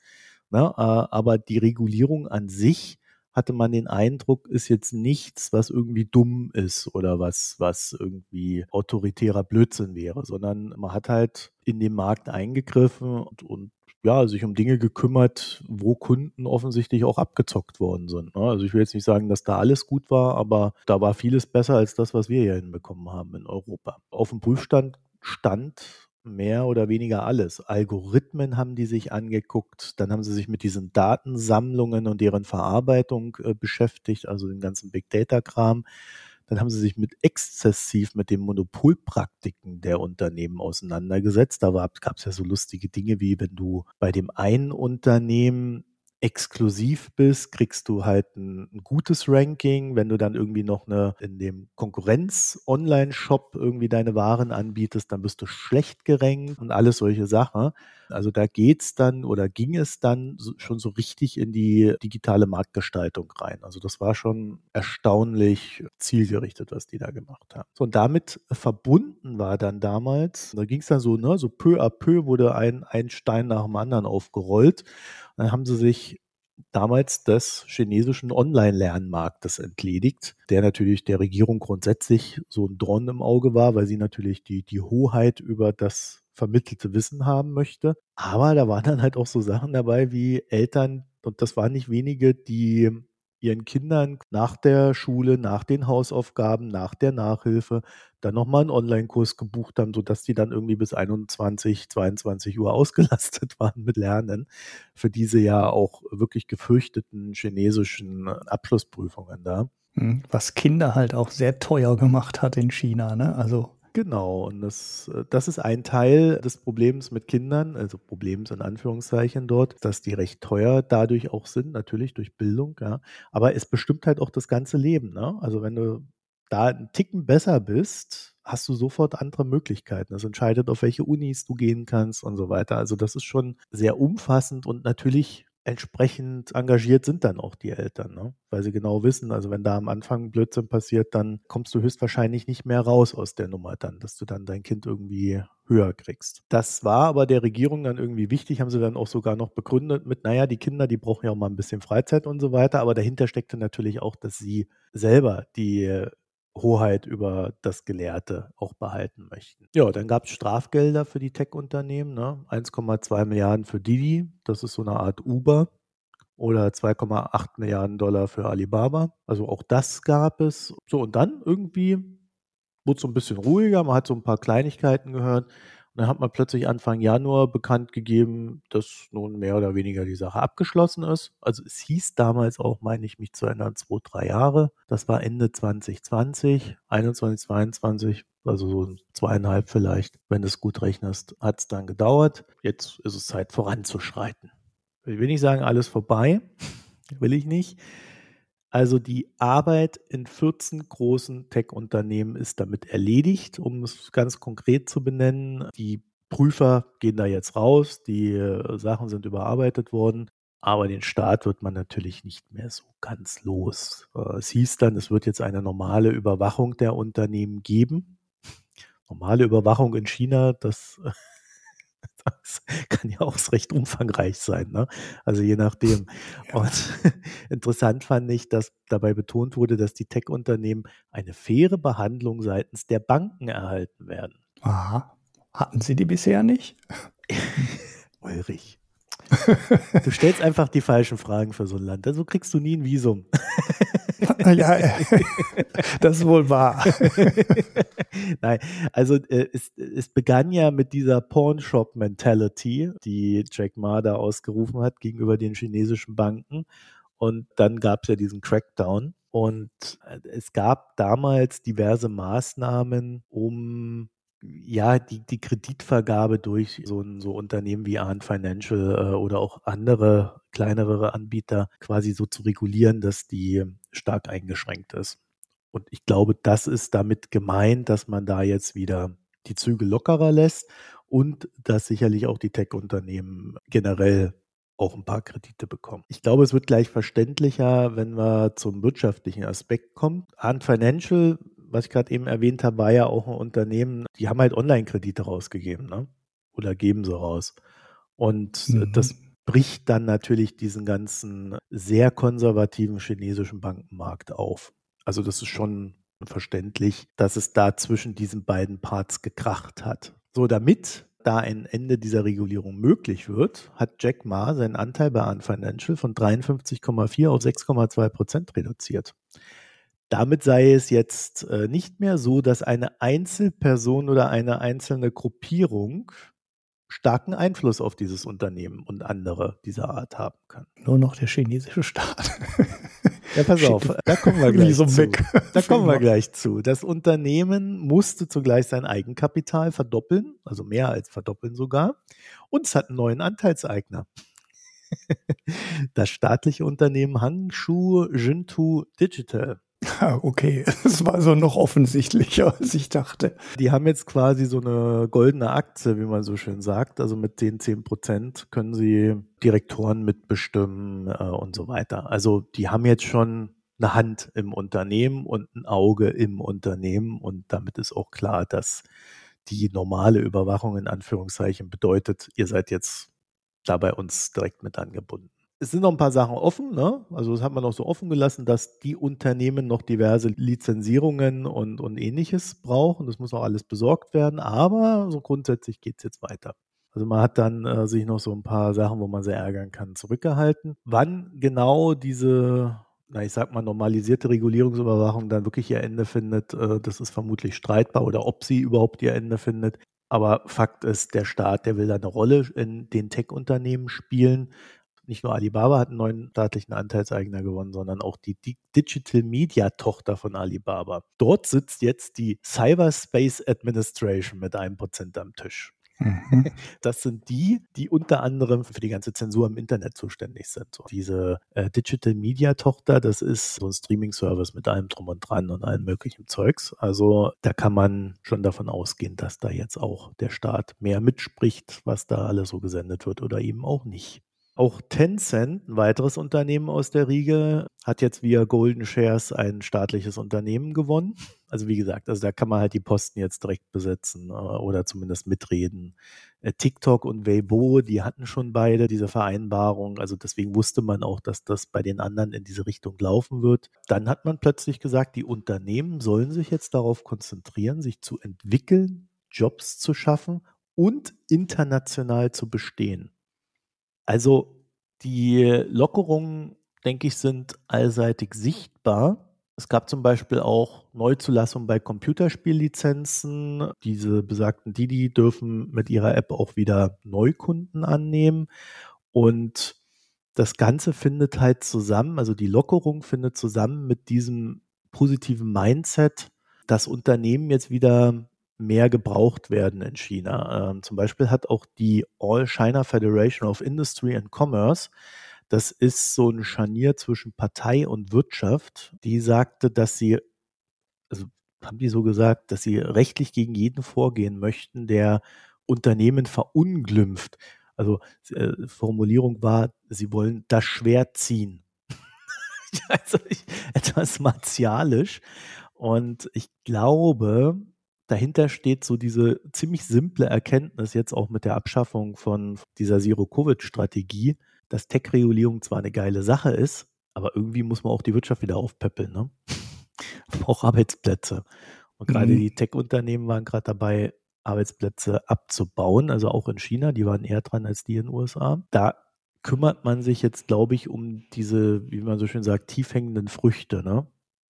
ne? Äh, aber die Regulierung an sich hatte man den Eindruck, ist jetzt nichts, was irgendwie dumm ist oder was, was irgendwie autoritärer Blödsinn wäre, sondern man hat halt in den Markt eingegriffen und, und ja, sich um Dinge gekümmert, wo Kunden offensichtlich auch abgezockt worden sind. Ne? Also ich will jetzt nicht sagen, dass da alles gut war, aber da war vieles besser als das, was wir hier hinbekommen haben in Europa. Auf dem Prüfstand stand mehr oder weniger alles. Algorithmen haben die sich angeguckt, dann haben sie sich mit diesen Datensammlungen und deren Verarbeitung äh, beschäftigt, also den ganzen Big Data-Kram. Dann haben sie sich mit exzessiv mit den Monopolpraktiken der Unternehmen auseinandergesetzt. Da gab es ja so lustige Dinge wie, wenn du bei dem einen Unternehmen exklusiv bist, kriegst du halt ein, ein, gutes Ranking. Wenn du dann irgendwie noch eine in dem Konkurrenz-Online-Shop irgendwie deine Waren anbietest, dann bist du schlecht gerankt und alles solche Sachen. Also da geht's dann oder ging es dann schon so richtig in die digitale Marktgestaltung rein. Also das war schon erstaunlich zielgerichtet, was die da gemacht haben. So, und damit verbunden war dann damals, da ging es dann so, ne, so peu à peu wurde ein, ein Stein nach dem anderen aufgerollt. Dann haben sie sich damals des chinesischen Online-Lernmarktes entledigt, der natürlich der Regierung grundsätzlich so ein Dorn im Auge war, weil sie natürlich die, die Hoheit über das vermittelte Wissen haben möchte. Aber da waren dann halt auch so Sachen dabei wie Eltern, und das waren nicht wenige, die ihren Kindern nach der Schule, nach den Hausaufgaben, nach der Nachhilfe dann nochmal einen Online-Kurs gebucht haben, sodass die dann irgendwie bis 21, 22 Uhr ausgelastet [laughs] waren mit Lernen für diese ja auch wirklich gefürchteten chinesischen Abschlussprüfungen da. Hm, was Kinder halt auch sehr teuer gemacht hat in China, ne? Also Genau, und das, äh, das ist ein Teil des Problems mit Kindern, also Problems in Anführungszeichen dort, dass die recht teuer dadurch auch sind, natürlich durch Bildung, ja. Aber es bestimmt halt auch das ganze Leben, ne? Also wenn du da einen Ticken besser bist, hast du sofort andere Möglichkeiten. Das entscheidet, auf welche Unis du gehen kannst und so weiter. Also das ist schon sehr umfassend und natürlich entsprechend engagiert sind dann auch die Eltern, ne? weil sie genau wissen, also wenn da am Anfang Blödsinn passiert, dann kommst du höchstwahrscheinlich nicht mehr raus aus der Nummer dann, dass du dann dein Kind irgendwie höher kriegst. Das war aber der Regierung dann irgendwie wichtig, haben sie dann auch sogar noch begründet mit, naja, die Kinder, die brauchen ja auch mal ein bisschen Freizeit und so weiter, aber dahinter steckte natürlich auch, dass sie selber die Hoheit über das Gelehrte auch behalten möchten. Ja, dann gab es Strafgelder für die Tech-Unternehmen, ne? 1,2 Milliarden für Didi, das ist so eine Art Uber, oder 2,8 Milliarden Dollar für Alibaba. Also auch das gab es. So, und dann irgendwie wurde es so ein bisschen ruhiger, man hat so ein paar Kleinigkeiten gehört dann hat man plötzlich Anfang Januar bekannt gegeben, dass nun mehr oder weniger die Sache abgeschlossen ist. Also es hieß damals auch, meine ich mich zu erinnern, zwei, drei Jahre. Das war Ende 2020, 21, 22, also so zweieinhalb vielleicht, wenn du es gut rechnest, hat es dann gedauert. Jetzt ist es Zeit voranzuschreiten. Ich will nicht sagen, alles vorbei, [laughs] will ich nicht. Also die Arbeit in 14 großen Tech-Unternehmen ist damit erledigt, um es ganz konkret zu benennen. Die Prüfer gehen da jetzt raus, die äh, Sachen sind überarbeitet worden, aber den Staat wird man natürlich nicht mehr so ganz los. Äh, es hieß dann, es wird jetzt eine normale Überwachung der Unternehmen geben. Normale Überwachung in China, das [laughs] das [laughs] kann ja auch recht umfangreich sein, ne? Also je nachdem. Ja. Und [laughs] interessant fand ich, dass dabei betont wurde, dass die Tech-Unternehmen eine faire Behandlung seitens der Banken erhalten werden. Aha. Hatten sie die bisher nicht? [laughs] Ulrich. [laughs] Du stellst einfach die falschen Fragen für so ein Land. Also kriegst du nie ein Visum. [laughs] ja, das ist wohl wahr. [laughs] Nein, also äh, es, es begann ja mit dieser Pawnshop-Mentality, die Jack Ma da ausgerufen hat gegenüber den chinesischen Banken. Und dann gab es ja diesen Crackdown. Und äh, es gab damals diverse Maßnahmen, um ja, die, die Kreditvergabe durch so ein so Unternehmen wie Ahn Financial äh, oder auch andere kleinere Anbieter quasi so zu regulieren, dass die stark eingeschränkt ist. Und ich glaube, das ist damit gemeint, dass man da jetzt wieder die Züge lockerer lässt und dass sicherlich auch die Tech-Unternehmen generell auch ein paar Kredite bekommen. Ich glaube, es wird gleich verständlicher, wenn wir zum wirtschaftlichen Aspekt kommen. Ahn Financial was ich gerade eben erwähnt habe, war ja auch ein Unternehmen, die haben halt Online-Kredite rausgegeben, ne? Oder geben sie raus. Und mhm. das bricht dann natürlich diesen ganzen sehr konservativen chinesischen Bankenmarkt auf. Also das ist schon verständlich, dass es da zwischen diesen beiden Parts gekracht hat. So, damit da ein Ende dieser Regulierung möglich wird, hat Jack Ma seinen Anteil bei Ant Financial von 53,4 auf 6,2 Prozent reduziert. Damit sei es jetzt äh, nicht mehr so, dass eine Einzelperson oder eine einzelne Gruppierung starken Einfluss auf dieses Unternehmen und andere dieser Art haben kann. Nur noch der chinesische Staat. [laughs] Ja, pass auf, da kommen wir [laughs] gleich so zu. Da kommen wir gleich zu. Das Unternehmen musste zugleich sein Eigenkapital verdoppeln, also mehr als verdoppeln sogar. Und es hat einen neuen Anteilseigner. [laughs] das staatliche Unternehmen Hangshu Jintu Digital. [laughs] Okay, es war so noch offensichtlicher, als ich dachte. Die haben jetzt quasi so eine goldene Aktie, wie man so schön sagt. Also mit den 10 Prozent können sie Direktoren mitbestimmen äh, und so weiter. Also die haben jetzt schon eine Hand im Unternehmen und ein Auge im Unternehmen und damit ist auch klar, dass die normale Überwachung in Anführungszeichen bedeutet, ihr seid jetzt da bei uns direkt mit angebunden. Es sind noch ein paar Sachen offen, ne? Also das hat man noch so offen gelassen, dass die Unternehmen noch diverse Lizenzierungen und, und ähnliches brauchen. Das muss auch alles besorgt werden, aber so grundsätzlich geht es jetzt weiter. Also man hat dann äh, sich noch so ein paar Sachen, wo man sehr ärgern kann, zurückgehalten. Wann genau diese na, ich sag mal, normalisierte Regulierungsüberwachung dann wirklich ihr Ende findet, äh, das ist vermutlich streitbar oder ob sie überhaupt ihr Ende findet. Aber Fakt ist, der Staat, der will da eine Rolle in den Tech-Unternehmen spielen. Nicht nur Alibaba hat einen neuen staatlichen Anteilseigner gewonnen, sondern auch die, Digital Media Tochter von Alibaba. Dort sitzt jetzt die Cyberspace Administration mit einem Prozent am Tisch. Mhm. [laughs] Das sind die, die unter anderem für die ganze Zensur im Internet zuständig sind. So, diese äh, Digital Media Tochter, das ist so ein Streaming-Service mit allem drum und dran und allem möglichen Zeugs. Also da kann man schon davon ausgehen, dass da jetzt auch der Staat mehr mitspricht, was da alles so gesendet wird oder eben auch nicht. Auch Tencent, ein weiteres Unternehmen aus der Riege, hat jetzt via Golden Shares ein staatliches Unternehmen gewonnen. Also wie gesagt, also da kann man halt die Posten jetzt direkt besetzen äh, oder zumindest mitreden. Äh, TikTok und Weibo, die hatten schon beide diese Vereinbarung. Also deswegen wusste man auch, dass das bei den anderen in diese Richtung laufen wird. Dann hat man plötzlich gesagt, die Unternehmen sollen sich jetzt darauf konzentrieren, sich zu entwickeln, Jobs zu schaffen und international zu bestehen. Also die Lockerungen, denke ich, sind allseitig sichtbar. Es gab zum Beispiel auch Neuzulassungen bei Computerspiellizenzen. Diese besagten Didi dürfen mit ihrer App auch wieder Neukunden annehmen. Und das Ganze findet halt zusammen, also die Lockerung findet zusammen mit diesem positiven Mindset, dass Unternehmen jetzt wieder mehr gebraucht werden in China. Ähm, zum Beispiel hat auch die All China Federation of Industry and Commerce, das ist so ein Scharnier zwischen Partei und Wirtschaft, die sagte, dass sie, also haben die so gesagt, dass sie rechtlich gegen jeden vorgehen möchten, der Unternehmen verunglimpft. Also äh, Formulierung war, sie wollen das Schwert ziehen. [laughs] also ich, etwas martialisch. Und ich glaube, dahinter steht so diese ziemlich simple Erkenntnis jetzt auch mit der Abschaffung von dieser Zero-Covid-Strategie, dass Tech-Regulierung zwar eine geile Sache ist, aber irgendwie muss man auch die Wirtschaft wieder aufpäppeln. Ne? [laughs] auch Arbeitsplätze. Und gerade mhm. die Tech-Unternehmen waren gerade dabei, Arbeitsplätze abzubauen, also auch in China, die waren eher dran als die in den USA. Da kümmert man sich jetzt, glaube ich, um diese, wie man so schön sagt, tiefhängenden Früchte. Ne?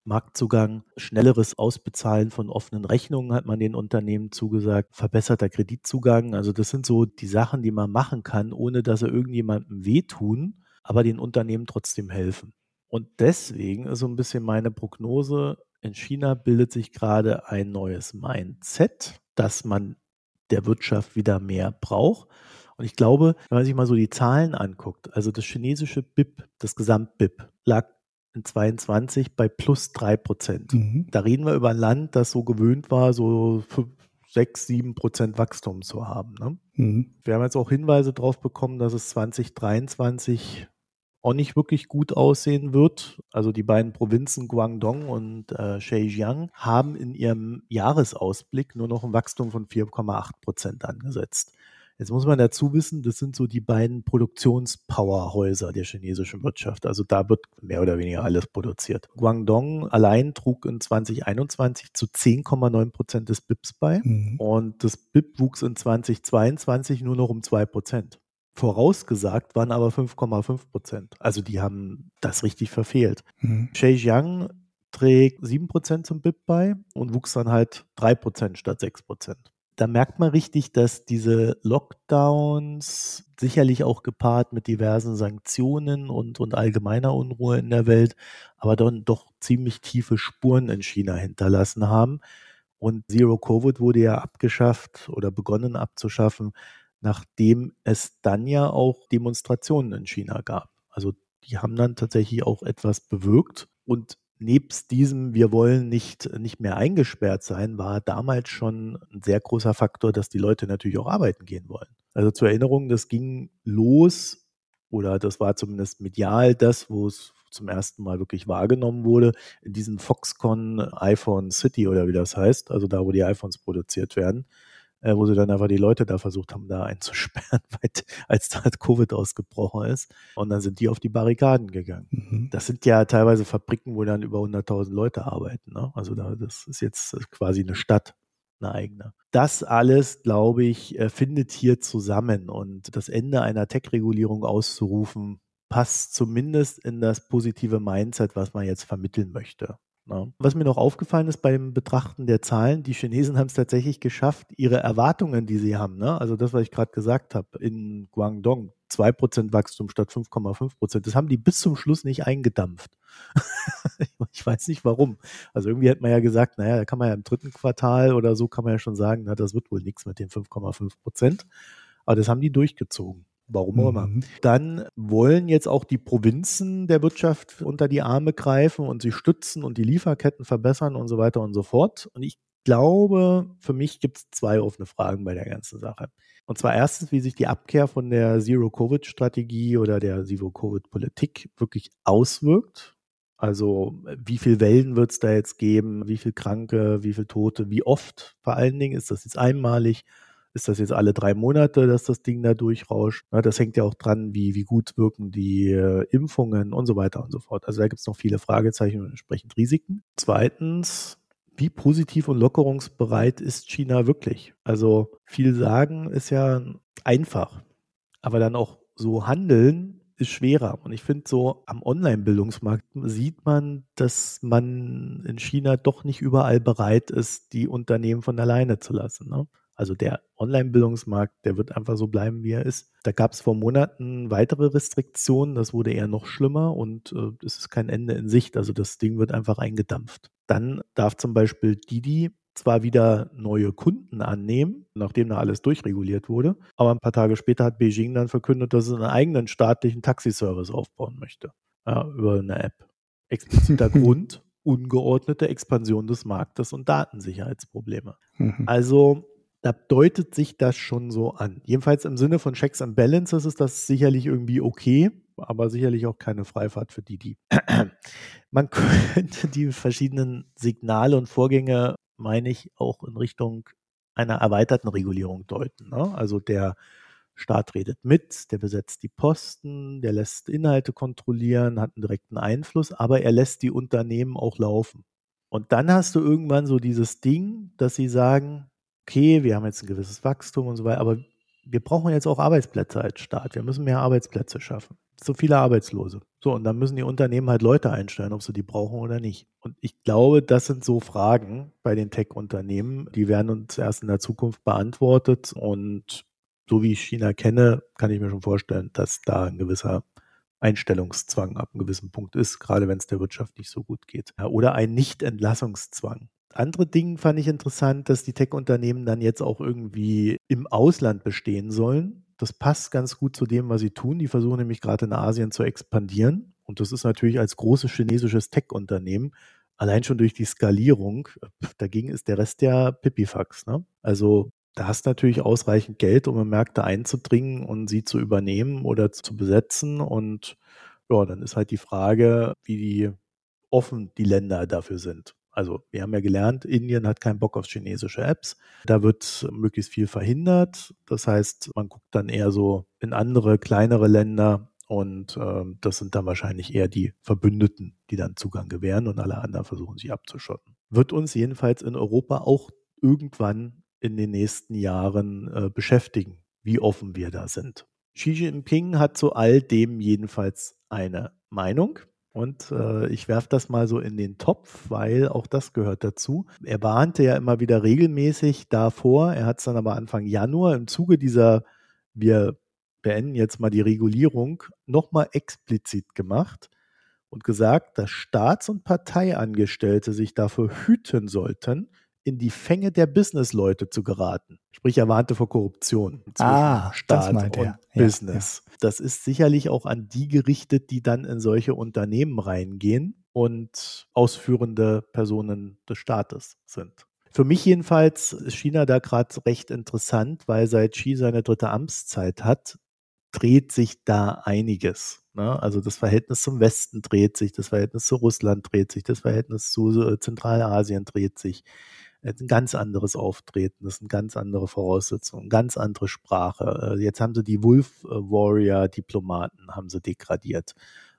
Marktzugang, schnelleres Ausbezahlen von offenen Rechnungen hat man den Unternehmen zugesagt, verbesserter Kreditzugang. Also das sind so die Sachen, die man machen kann, ohne dass sie irgendjemandem wehtun, aber den Unternehmen trotzdem helfen. Und deswegen ist so ein bisschen meine Prognose, in China bildet sich gerade ein neues Mindset, dass man der Wirtschaft wieder mehr braucht. Und ich glaube, wenn man sich mal so die Zahlen anguckt, also das chinesische BIP, das Gesamt-BIP, lag in 22 bei plus 3 Prozent. Mhm. Da reden wir über ein Land, das so gewöhnt war, so 5, 6, 7 Prozent Wachstum zu haben. Ne? Mhm. Wir haben jetzt auch Hinweise darauf bekommen, dass es 2023 auch nicht wirklich gut aussehen wird. Also die beiden Provinzen Guangdong und äh, Zhejiang haben in ihrem Jahresausblick nur noch ein Wachstum von 4,8 Prozent angesetzt. Jetzt muss man dazu wissen, das sind so die beiden Produktionspowerhäuser der chinesischen Wirtschaft. Also da wird mehr oder weniger alles produziert. Guangdong allein trug in 2021 zu 10,9 Prozent des BIPs bei mhm. und das BIP wuchs in 2022 nur noch um 2 Prozent. Vorausgesagt waren aber 5,5 Prozent. Also die haben das richtig verfehlt. Mhm. Zhejiang trägt 7 Prozent zum BIP bei und wuchs dann halt 3 Prozent statt 6 Prozent da merkt man richtig, dass diese Lockdowns sicherlich auch gepaart mit diversen Sanktionen und, und allgemeiner Unruhe in der Welt, aber dann doch ziemlich tiefe Spuren in China hinterlassen haben. Und Zero Covid wurde ja abgeschafft oder begonnen abzuschaffen, nachdem es dann ja auch Demonstrationen in China gab. Also die haben dann tatsächlich auch etwas bewirkt und nebst diesem, wir wollen nicht, nicht mehr eingesperrt sein, war damals schon ein sehr großer Faktor, dass die Leute natürlich auch arbeiten gehen wollen. Also zur Erinnerung, das ging los oder das war zumindest medial das, wo es zum ersten Mal wirklich wahrgenommen wurde, in diesem Foxconn iPhone City oder wie das heißt, also da, wo die iPhones produziert werden äh, wo sie dann einfach die Leute da versucht haben, da einzusperren, [laughs] als da halt Covid ausgebrochen ist. Und dann sind die auf die Barrikaden gegangen. Mhm. Das sind ja teilweise Fabriken, wo dann über 100.000 Leute arbeiten. Ne? Also da, das ist jetzt quasi eine Stadt eine eigene. Das alles, glaube ich, äh, findet hier zusammen und das Ende einer Tech-Regulierung auszurufen, passt zumindest in das positive Mindset, was man jetzt vermitteln möchte. Ja. Was mir noch aufgefallen ist beim Betrachten der Zahlen, die Chinesen haben es tatsächlich geschafft, ihre Erwartungen, die sie haben, ne? also das, was ich gerade gesagt habe, in Guangdong, 2% Wachstum statt 5,5%, das haben die bis zum Schluss nicht eingedampft. [laughs] ich weiß nicht warum. Also irgendwie hat man ja gesagt, naja, da kann man ja im dritten Quartal oder so kann man ja schon sagen, na, das wird wohl nichts mit den 5,5%. Aber das haben die durchgezogen. Warum auch immer. Mhm. Dann wollen jetzt auch die Provinzen der Wirtschaft unter die Arme greifen und sie stützen und die Lieferketten verbessern und so weiter und so fort. Und ich glaube, für mich gibt es zwei offene Fragen bei der ganzen Sache. Und zwar erstens, wie sich die Abkehr von der Zero-Covid-Strategie oder der Zero-Covid-Politik wirklich auswirkt. Also wie viele Wellen wird es da jetzt geben, wie viele Kranke, wie viele Tote, wie oft vor allen Dingen, ist das jetzt einmalig ist das jetzt alle drei Monate, dass das Ding da durchrauscht? das hängt ja auch dran, wie, wie gut wirken die äh, Impfungen und so weiter und so fort. Also da gibt es noch viele Fragezeichen und entsprechend Risiken. Zweitens, wie positiv und lockerungsbereit ist China wirklich? Also viel sagen ist ja einfach, aber dann auch so handeln ist schwerer. Und ich finde so am Online-Bildungsmarkt sieht man, dass man in China doch nicht überall bereit ist, die Unternehmen von alleine zu lassen. Ne? Also der Online-Bildungsmarkt, der wird einfach so bleiben, wie er ist. Da gab es vor Monaten weitere Restriktionen, das wurde eher noch schlimmer und äh, es ist kein Ende in Sicht. Also das Ding wird einfach eingedampft. Dann darf zum Beispiel Didi zwar wieder neue Kunden annehmen, nachdem da alles durchreguliert wurde, aber ein paar Tage später hat Beijing dann verkündet, dass es einen eigenen staatlichen Taxiservice aufbauen möchte. Ja, über eine App. Expliziter [laughs] Grund, ungeordnete Expansion des Marktes und Datensicherheitsprobleme. Mhm. Also da deutet sich das schon so an. Jedenfalls im Sinne von Checks and Balances ist das sicherlich irgendwie okay, aber sicherlich auch keine Freifahrt für die, die. [clears throat] Man könnte die verschiedenen Signale und Vorgänge, meine ich, auch in Richtung einer erweiterten Regulierung deuten. Ne? Also der Staat redet mit, der besetzt die Posten, der lässt Inhalte kontrollieren, hat einen direkten Einfluss, aber er lässt die Unternehmen auch laufen. Und dann hast du irgendwann so dieses Ding, dass sie sagen, okay, wir haben jetzt ein gewisses Wachstum und so weiter, aber wir brauchen jetzt auch Arbeitsplätze als Staat. Wir müssen mehr Arbeitsplätze schaffen. So viele Arbeitslose. So, und dann müssen die Unternehmen halt Leute einstellen, ob sie die brauchen oder nicht. Und ich glaube, das sind so Fragen bei den Tech-Unternehmen, die werden uns erst in der Zukunft beantwortet. Und so wie ich China kenne, kann ich mir schon vorstellen, dass da ein gewisser Einstellungszwang ab einem gewissen Punkt ist, gerade wenn es der Wirtschaft nicht so gut geht. Oder ein Nicht-Entlassungszwang andere Ding fand ich interessant, dass die Tech-Unternehmen dann jetzt auch irgendwie im Ausland bestehen sollen. Das passt ganz gut zu dem, was sie tun. Die versuchen nämlich gerade in Asien zu expandieren. Und das ist natürlich als großes chinesisches Tech-Unternehmen allein schon durch die Skalierung, dagegen ist der Rest ja Pipifax. Ne? Also da hast du natürlich ausreichend Geld, um in Märkte einzudringen und sie zu übernehmen oder zu besetzen. Und ja, dann ist halt die Frage, wie offen die Länder dafür sind. Also wir haben ja gelernt, Indien hat keinen Bock auf chinesische Apps. Da wird möglichst viel verhindert. Das heißt, man guckt dann eher so in andere, kleinere Länder und äh, das sind dann wahrscheinlich eher die Verbündeten, die dann Zugang gewähren und alle anderen versuchen sich abzuschotten. Wird uns jedenfalls in Europa auch irgendwann in den nächsten Jahren äh, beschäftigen, wie offen wir da sind. Xi Jinping hat zu all dem jedenfalls eine Meinung. Und äh, ich werfe das mal so in den Topf, weil auch das gehört dazu. Er warnte ja immer wieder regelmäßig davor. Er hat es dann aber Anfang Januar im Zuge dieser, wir beenden jetzt mal die Regulierung, nochmal explizit gemacht und gesagt, dass Staats- und Parteiangestellte sich dafür hüten sollten, in die Fänge der Businessleute zu geraten. Sprich, er warnte vor Korruption zwischen ah, Staat und ja, Business. Ja. Das ist sicherlich auch an die gerichtet, die dann in solche Unternehmen reingehen und ausführende Personen des Staates sind. Für mich jedenfalls ist China da gerade recht interessant, weil seit Xi seine dritte Amtszeit hat, dreht sich da einiges. Ne? Also das Verhältnis zum Westen dreht sich, das Verhältnis zu Russland dreht sich, das Verhältnis zu äh, Zentralasien dreht sich. Ein ganz anderes Auftreten, das sind ganz andere Voraussetzungen, ganz andere Sprache. Äh, jetzt haben sie die Wolf Warrior Diplomaten haben sie degradiert.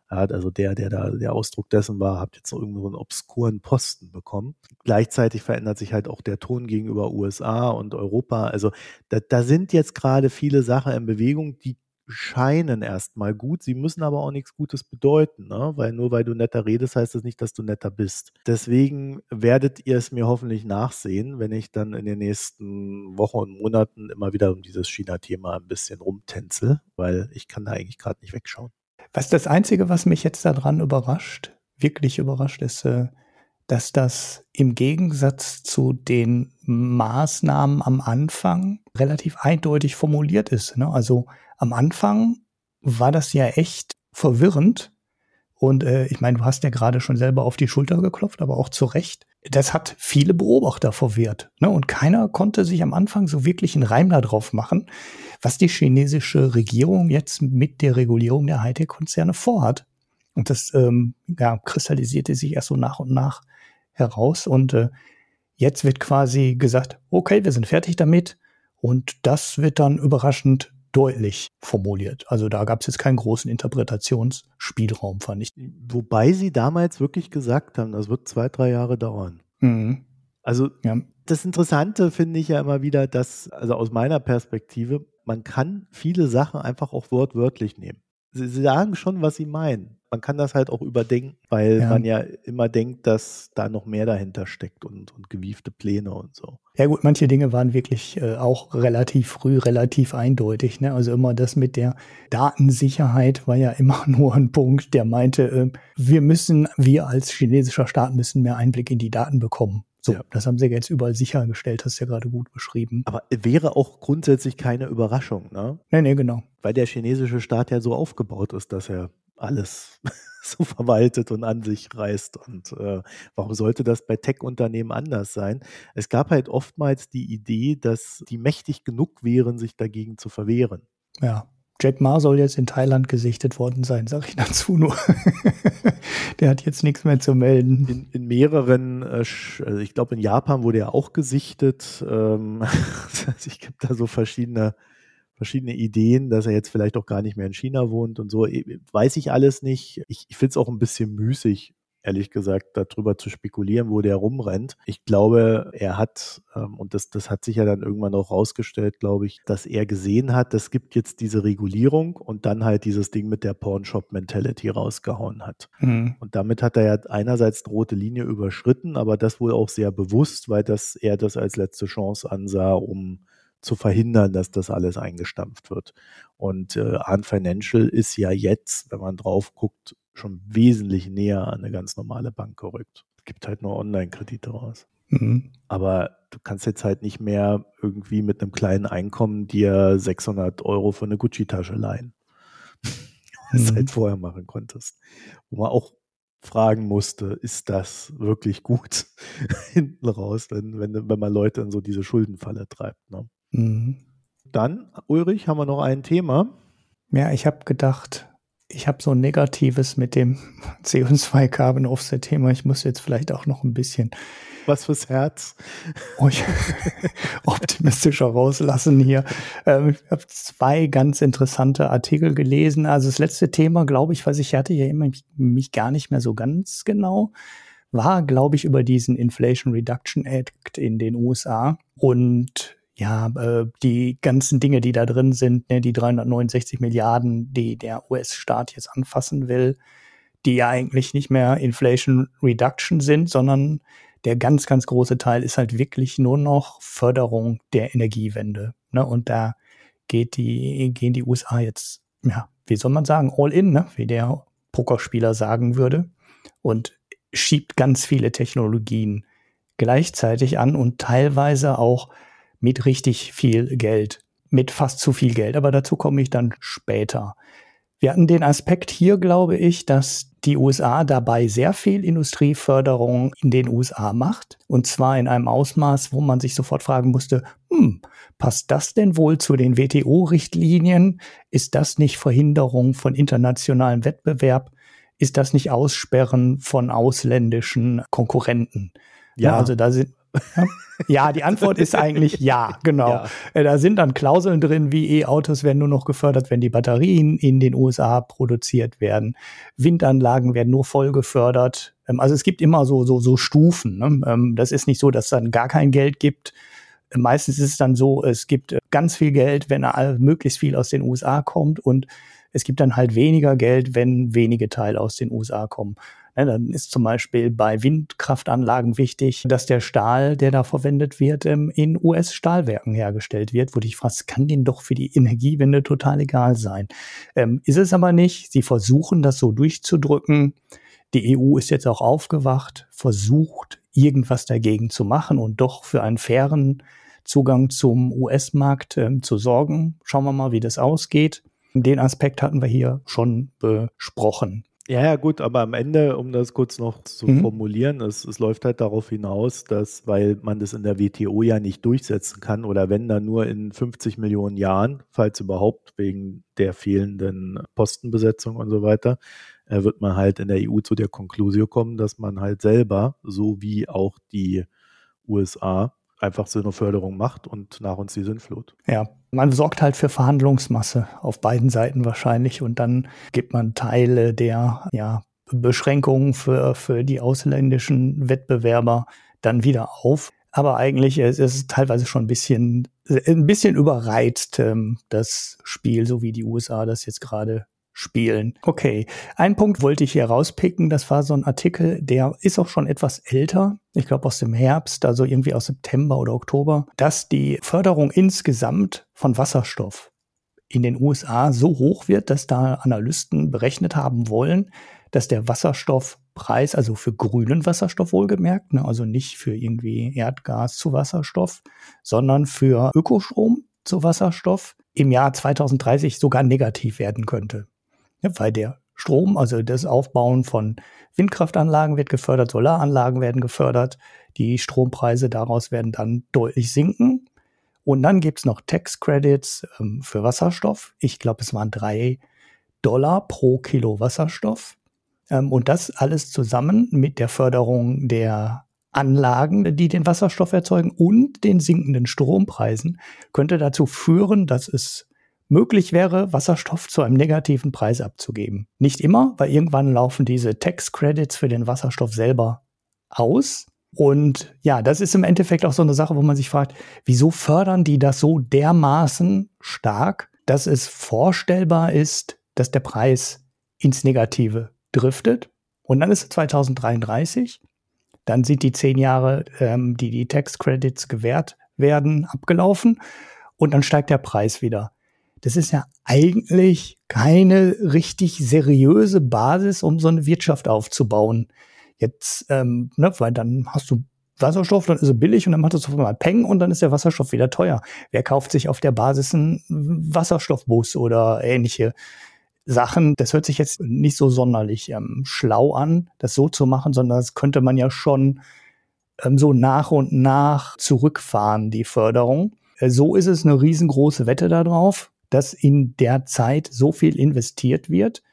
also der, der da der Ausdruck dessen war, habt jetzt irgendwo einen obskuren Posten bekommen. Gleichzeitig verändert sich halt auch der Ton gegenüber USA und Europa. Also da, da sind jetzt gerade viele Sachen in Bewegung, die scheinen erstmal gut, sie müssen aber auch nichts Gutes bedeuten, ne? weil nur weil du netter redest, heißt das nicht, dass du netter bist. Deswegen werdet ihr es mir hoffentlich nachsehen, wenn ich dann in den nächsten Wochen und Monaten immer wieder um dieses China-Thema ein bisschen rumtänzel, weil ich kann da eigentlich gerade nicht wegschauen. Was das Einzige, was mich jetzt daran überrascht, wirklich überrascht, ist, äh, dass das im Gegensatz zu den Maßnahmen am Anfang relativ eindeutig formuliert ist. Ne? Also am Anfang war das ja echt verwirrend. Und äh, ich meine, du hast ja gerade schon selber auf die Schulter geklopft, aber auch zu Recht. Das hat viele Beobachter verwirrt. Ne? Und keiner konnte sich am Anfang so wirklich einen Reim darauf machen, was die chinesische Regierung jetzt mit der Regulierung der Hightech-Konzerne vorhat. Und das ähm, ja, kristallisierte sich erst so nach und nach heraus. Und äh, jetzt wird quasi gesagt, okay, wir sind fertig damit. Und das wird dann überraschend deutlich formuliert. Also da gab es jetzt keinen großen Interpretationsspielraum, fand ich. Wobei sie damals wirklich gesagt haben, das wird zwei, drei Jahre dauern. Mhm. Also ja. das Interessante finde ich ja immer wieder, dass, also aus meiner Perspektive, man kann viele Sachen einfach auch wortwörtlich nehmen. Sie, sagen schon, was sie meinen man kann das halt auch überdenken, weil ja. man ja immer denkt, dass da noch mehr dahinter steckt und, und gewiefte Pläne und so. Ja gut, manche Dinge waren wirklich äh, auch relativ früh, relativ eindeutig. Ne? Also immer das mit der Datensicherheit war ja immer [laughs] nur ein Punkt, der meinte, äh, wir müssen, wir als chinesischer Staat müssen mehr Einblick in die Daten bekommen. So, ja. das haben sie jetzt überall sichergestellt, hast du ja gerade gut beschrieben. Aber wäre auch grundsätzlich keine Überraschung, ne? Nee, nee, genau. Weil der chinesische Staat ja so aufgebaut ist, dass er alles [laughs] so verwaltet und an sich reißt. Und äh, warum sollte das bei Tech-Unternehmen anders sein? Es gab halt oftmals die Idee, dass die mächtig genug wären, sich dagegen zu verwehren. Ja. Jack Ma soll jetzt in Thailand gesichtet worden sein, sage ich dazu nur. [laughs] der hat jetzt nichts mehr zu melden. In, in mehreren, äh, also ich glaube in Japan wurde er auch gesichtet. Ähm, [laughs] ich gibt da so verschiedene verschiedene Ideen, dass er jetzt vielleicht auch gar nicht mehr in China wohnt und so. Weiß ich alles nicht. Ich, ich finde es auch ein bisschen müßig, ehrlich gesagt, darüber zu spekulieren, wo der rumrennt. Ich glaube, er hat, ähm, und das, das hat sich ja dann irgendwann auch rausgestellt, glaube ich, dass er gesehen hat, es gibt jetzt diese Regulierung und dann halt dieses Ding mit der Pornshop-Mentality rausgehauen hat. Mhm. Und damit hat er ja einerseits eine rote Linie überschritten, aber das wohl auch sehr bewusst, weil das er das als letzte Chance ansah, um zu verhindern, dass das alles eingestampft wird. Und äh, Arn Financial ist ja jetzt, wenn man drauf guckt, schon wesentlich näher an eine ganz normale Bank gerückt. Es gibt halt nur Online-Kredite raus. Mhm. Aber du kannst jetzt halt nicht mehr irgendwie mit einem kleinen Einkommen dir 600 Euro für eine Gucci-Tasche leihen. [laughs] Was mhm. du halt vorher machen konntest. Wo man auch fragen musste, ist das wirklich gut [laughs] hinten raus, wenn, wenn, wenn man Leute in so diese Schuldenfalle treibt. Ne? Mhm. Dann, Ulrich, haben wir noch ein Thema. Ja, ich habe gedacht, ich habe so ein Negatives mit dem CO2 Carbon Offset Thema. Ich muss jetzt vielleicht auch noch ein bisschen was fürs Herz. [laughs] optimistischer rauslassen hier. Ähm, ich habe zwei ganz interessante Artikel gelesen. Also das letzte Thema, glaube ich, was ich hatte ja immer mich gar nicht mehr so ganz genau, war, glaube ich, über diesen Inflation Reduction Act in den USA. Und ja, äh, die ganzen Dinge, die da drin sind, ne, die 369 Milliarden, die der US-Staat jetzt anfassen will, die ja eigentlich nicht mehr Inflation Reduction sind, sondern der ganz, ganz große Teil ist halt wirklich nur noch Förderung der Energiewende. Ne? Und da geht die, gehen die USA jetzt, ja, wie soll man sagen, all in, ne? wie der Pokerspieler sagen würde, und schiebt ganz viele Technologien gleichzeitig an und teilweise auch mit richtig viel Geld, mit fast zu viel Geld. Aber dazu komme ich dann später. Wir hatten den Aspekt hier, glaube ich, dass die USA dabei sehr viel Industrieförderung in den USA macht. Und zwar in einem Ausmaß, wo man sich sofort fragen musste, hm, passt das denn wohl zu den WTO-Richtlinien? Ist das nicht Verhinderung von internationalem Wettbewerb? Ist das nicht Aussperren von ausländischen Konkurrenten? Ja, ja also da sind, ja, die Antwort ist eigentlich ja, genau. Ja. Äh, da sind dann Klauseln drin, wie E-Autos werden nur noch gefördert, wenn die Batterien in den USA produziert werden. Windanlagen werden nur voll gefördert. Ähm, also es gibt immer so, so, so Stufen. Ne? Ähm, das ist nicht so, dass es dann gar kein Geld gibt. Meistens ist es dann so, es gibt ganz viel Geld, wenn möglichst viel aus den USA kommt und es gibt dann halt weniger Geld, wenn wenige Teile aus den USA kommen. Dann ist zum Beispiel bei Windkraftanlagen wichtig, dass der Stahl, der da verwendet wird, ähm, in US-Stahlwerken hergestellt wird, wo ich frage, kann denen doch für die Energiewende total egal sein. Ähm, ist es aber nicht. Sie versuchen das so durchzudrücken. Die EU ist jetzt auch aufgewacht, versucht irgendwas dagegen zu machen und doch für einen fairen Zugang zum US-Markt ähm, zu sorgen. Schauen wir mal, wie das ausgeht. Den Aspekt hatten wir hier schon besprochen. Ja, ja, gut, aber am Ende, um das kurz noch zu mhm. formulieren, es, es läuft halt darauf hinaus, dass, weil man das in der WTO ja nicht durchsetzen kann oder wenn dann nur in 50 Millionen Jahren, falls überhaupt wegen der fehlenden Postenbesetzung und so weiter, äh, wird man halt in der EU zu der Konklusion kommen, dass man halt selber, so wie auch die USA, einfach so eine Förderung macht und nach uns die Sinnflut. Ja, man sorgt halt für Verhandlungsmasse auf beiden Seiten wahrscheinlich und dann gibt man Teile der ja, Beschränkungen für, für die ausländischen Wettbewerber dann wieder auf. Aber eigentlich ist es teilweise schon ein bisschen, ein bisschen überreizt, ähm, das Spiel, so wie die USA das jetzt gerade spielen. Okay, ein Punkt wollte ich hier rauspicken. Das war so ein Artikel, der ist auch schon etwas älter. Ich glaube aus dem Herbst, also irgendwie aus September oder Oktober, dass die Förderung insgesamt von Wasserstoff in den USA so hoch wird, dass da Analysten berechnet haben wollen, dass der Wasserstoffpreis, also für grünen Wasserstoff wohlgemerkt, ne, also nicht für irgendwie Erdgas zu Wasserstoff, sondern für Ökostrom zu Wasserstoff, im Jahr 2030 sogar negativ werden könnte ja, weil der Strom, also das Aufbauen von Windkraftanlagen wird gefördert, Solaranlagen werden gefördert, die Strompreise daraus werden dann deutlich sinken. Und dann gibt's noch Tax Credits ähm, für Wasserstoff. Ich glaube, es waren drei Dollar pro Kilo Wasserstoff. Ähm, und das alles zusammen mit der Förderung der Anlagen, die den Wasserstoff erzeugen und den sinkenden Strompreisen, könnte dazu führen, dass es möglich wäre, Wasserstoff zu einem negativen Preis abzugeben. Nicht immer, weil irgendwann laufen diese Tax Credits für den Wasserstoff selber aus. Und ja, das ist im Endeffekt auch so eine Sache, wo man sich fragt, wieso fördern die das so dermaßen stark, dass es vorstellbar ist, dass der Preis ins Negative driftet. Und dann ist es 2033. Dann sind die zehn Jahre, ähm, die die Tax Credits gewährt werden, abgelaufen. Und dann steigt der Preis wieder das ist ja eigentlich keine richtig seriöse Basis, um so eine Wirtschaft aufzubauen. Jetzt, ähm, ne, weil dann hast du Wasserstoff, dann ist er billig und dann macht es auf einmal Peng und dann ist der Wasserstoff wieder teuer. Wer kauft sich auf der Basis einen Wasserstoffbus oder ähnliche Sachen? Das hört sich jetzt nicht so sonderlich ähm, schlau an, das so zu machen, sondern das könnte man ja schon ähm, so nach und nach zurückfahren, die Förderung. Äh, so ist es eine riesengroße Wette darauf dass in der Zeit so viel investiert wird,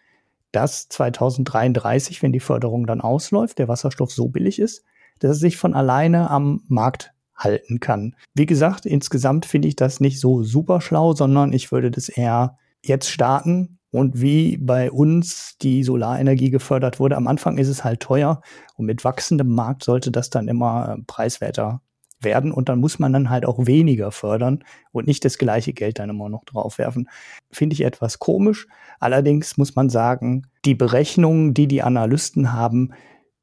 dass 2033, wenn die Förderung dann ausläuft, der Wasserstoff so billig ist, dass er sich von alleine am Markt halten kann. Wie gesagt, insgesamt finde ich das nicht so super schlau, sondern ich würde das eher jetzt starten und wie bei uns die Solarenergie gefördert wurde. Am Anfang ist es halt teuer und mit wachsendem Markt sollte das dann immer preiswerter werden und dann muss man dann halt auch weniger fördern und nicht das gleiche Geld dann immer noch draufwerfen. Finde ich etwas komisch. Allerdings muss man sagen, die Berechnungen, die die Analysten haben,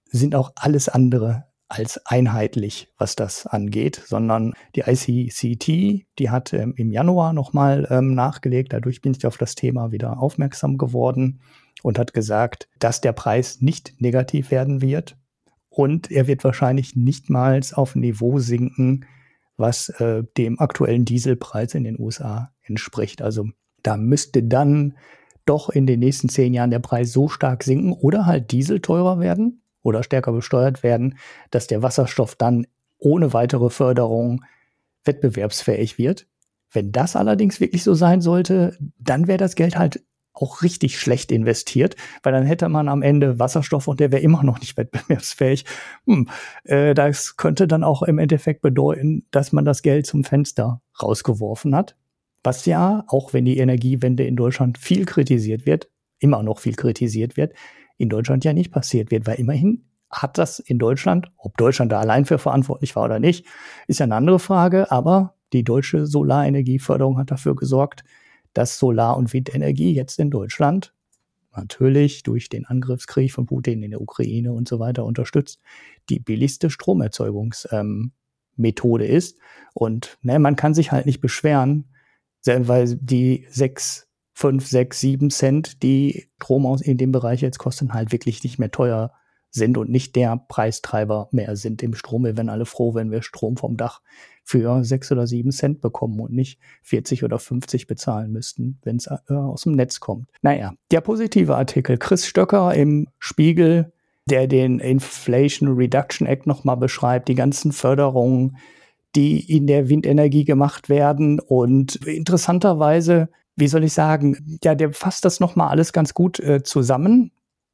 sind auch alles andere als einheitlich, was das angeht, sondern die ICCT, die hat ähm, im Januar nochmal ähm, nachgelegt, dadurch bin ich auf das Thema wieder aufmerksam geworden und hat gesagt, dass der Preis nicht negativ werden wird und er wird wahrscheinlich nicht mal auf Niveau sinken, was äh, dem aktuellen Dieselpreis in den USA entspricht. Also da müsste dann doch in den nächsten zehn Jahren der Preis so stark sinken oder halt Diesel teurer werden oder stärker besteuert werden, dass der Wasserstoff dann ohne weitere Förderung wettbewerbsfähig wird. Wenn das allerdings wirklich so sein sollte, dann wäre das Geld halt auch richtig schlecht investiert, weil dann hätte man am Ende Wasserstoff und der wäre immer noch nicht wettbewerbsfähig. Hm, äh, das könnte dann auch im Endeffekt bedeuten, dass man das Geld zum Fenster rausgeworfen hat. Was ja, auch wenn die Energiewende in Deutschland viel kritisiert wird, immer noch viel kritisiert wird, in Deutschland ja nicht passiert wird, weil immerhin hat das in Deutschland, ob Deutschland da allein für verantwortlich war oder nicht, ist ja eine andere Frage, aber die deutsche Solarenergieförderung hat dafür gesorgt, dass Solar- und Windenergie jetzt in Deutschland natürlich durch den Angriffskrieg von Putin in der Ukraine und so weiter unterstützt, die billigste Stromerzeugungsmethode ähm, ist. Und ne, man kann sich halt nicht beschweren, weil die sechs, fünf, sechs, sieben Cent, die Strom aus in dem Bereich jetzt kosten, halt wirklich nicht mehr teuer sind und nicht der Preistreiber mehr sind im Strom. Wir wären alle froh, wenn wir Strom vom Dach für sechs oder sieben Cent bekommen und nicht 40 oder 50 bezahlen müssten, wenn es äh, aus dem Netz kommt. Naja, der positive Artikel. Chris Stöcker im Spiegel, der den Inflation Reduction Act nochmal beschreibt, die ganzen Förderungen, die in der Windenergie gemacht werden und interessanterweise wie soll ich sagen, ja, der fasst das nochmal alles ganz gut äh, zusammen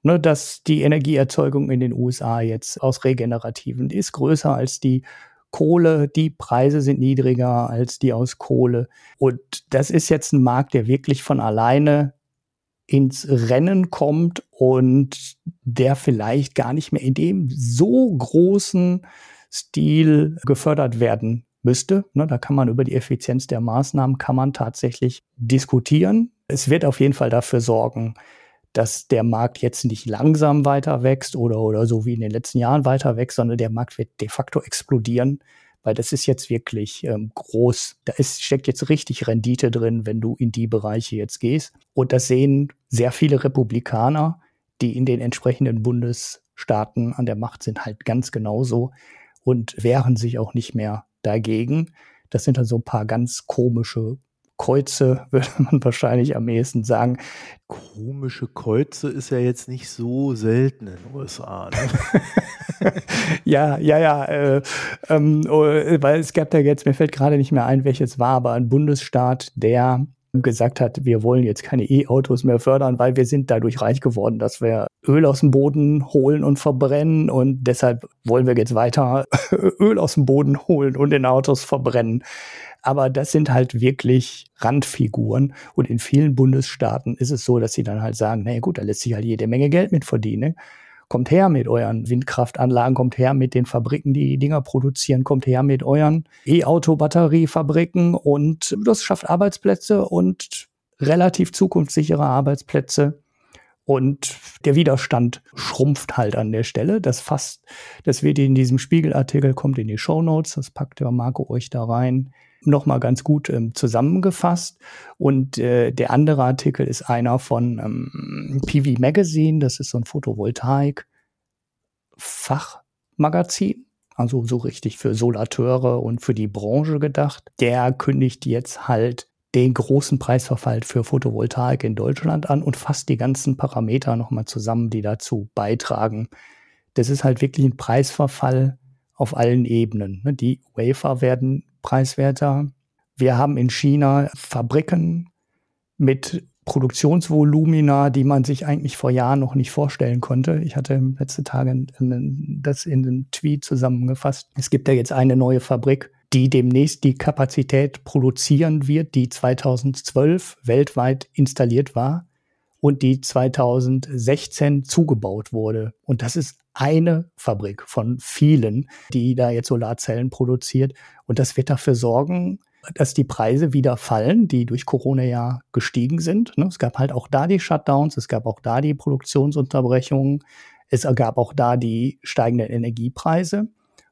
ne, dass die Energieerzeugung in den USA jetzt aus regenerativen ist größer als die Kohle, die Preise sind niedriger als die aus Kohle. Und das ist jetzt ein Markt, der wirklich von alleine ins Rennen kommt und der vielleicht gar nicht mehr in dem so großen Stil gefördert werden müsste. Ne, da kann man über die Effizienz der Maßnahmen kann man tatsächlich diskutieren. Es wird auf jeden Fall dafür sorgen, dass der Markt jetzt nicht langsam weiter wächst oder, oder so wie in den letzten Jahren weiter wächst, sondern der Markt wird de facto explodieren, weil das ist jetzt wirklich ähm, groß. Da ist, steckt jetzt richtig Rendite drin, wenn du in die Bereiche jetzt gehst. Und das sehen sehr viele Republikaner, die in den entsprechenden Bundesstaaten an der Macht sind, halt ganz genauso und wehren sich auch nicht mehr dagegen. Das sind dann so ein paar ganz komische Kreuze, [laughs] würde man wahrscheinlich am ehesten sagen. Komische Kreuze ist ja jetzt nicht so selten in den USA. Ne? [laughs] ja, ja, ja. Äh, ähm, oh, weil es gab da jetzt, mir fällt gerade nicht mehr ein, welches war, aber ein Bundesstaat, der gesagt hat, wir wollen jetzt keine E-Autos mehr fördern, weil wir sind dadurch reich geworden, dass wir Öl aus dem Boden holen und verbrennen und deshalb wollen wir jetzt weiter [laughs] Öl aus dem Boden holen und in Autos verbrennen aber das sind halt wirklich Randfiguren. Und in vielen Bundesstaaten ist es so, dass sie dann halt sagen, naja gut, da lässt sich halt jede Menge Geld mit verdienen. Kommt her mit euren Windkraftanlagen, kommt her mit den Fabriken, die die Dinger produzieren, kommt her mit euren E-Auto-Batteriefabriken und das schafft Arbeitsplätze und relativ zukunftssichere Arbeitsplätze. Und der Widerstand schrumpft halt an der Stelle. Das fast, das wird in diesem Spiegelartikel, kommt in die Show Notes, das packt der Marco euch da rein nochmal ganz gut ähm, zusammengefasst. Und äh, der andere Artikel ist einer von ähm, PV Magazine, das ist so ein Photovoltaik-Fachmagazin. Also so richtig für Solateure und für die Branche gedacht. Der kündigt jetzt halt den großen Preisverfall für Photovoltaik in Deutschland an und fasst die ganzen Parameter nochmal zusammen, die dazu beitragen. Das ist halt wirklich ein Preisverfall auf allen Ebenen. Ne? Die Wafer werden preiswerter. Wir haben in China Fabriken mit Produktionsvolumina, die man sich eigentlich vor Jahren noch nicht vorstellen konnte. Ich hatte letzte Tage das in einem Tweet zusammengefasst. Es gibt ja jetzt eine neue Fabrik, die demnächst die Kapazität produzieren wird, die 2012 weltweit installiert war und die 2016 zugebaut wurde. Und das ist eine Fabrik von vielen, die da jetzt Solarzellen produziert. Und das wird dafür sorgen, dass die Preise wieder fallen, die durch Corona ja gestiegen sind. Ne? Es gab halt auch da die Shutdowns, es gab auch da die Produktionsunterbrechungen, es gab auch da die steigenden Energiepreise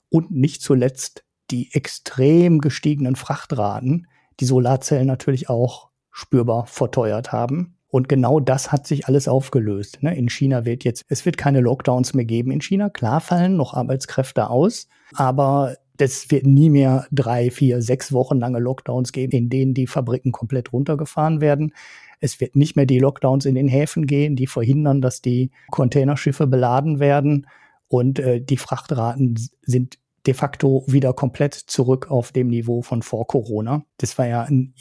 und nicht zuletzt die extrem gestiegenen Frachtraten, die Solarzellen natürlich auch spürbar verteuert haben. Und genau das hat sich alles aufgelöst. Ne? In China wird jetzt, es wird keine Lockdowns mehr geben in China. Klar fallen noch Arbeitskräfte aus, aber es wird nie mehr drei, vier, sechs Wochen lange Lockdowns geben, in denen die Fabriken komplett runtergefahren werden. Es wird nicht mehr die Lockdowns in den Häfen gehen, die verhindern, dass die Containerschiffe beladen werden. Und äh, die Frachtraten sind de facto wieder komplett zurück auf dem Niveau von vor Corona. Das war ja ein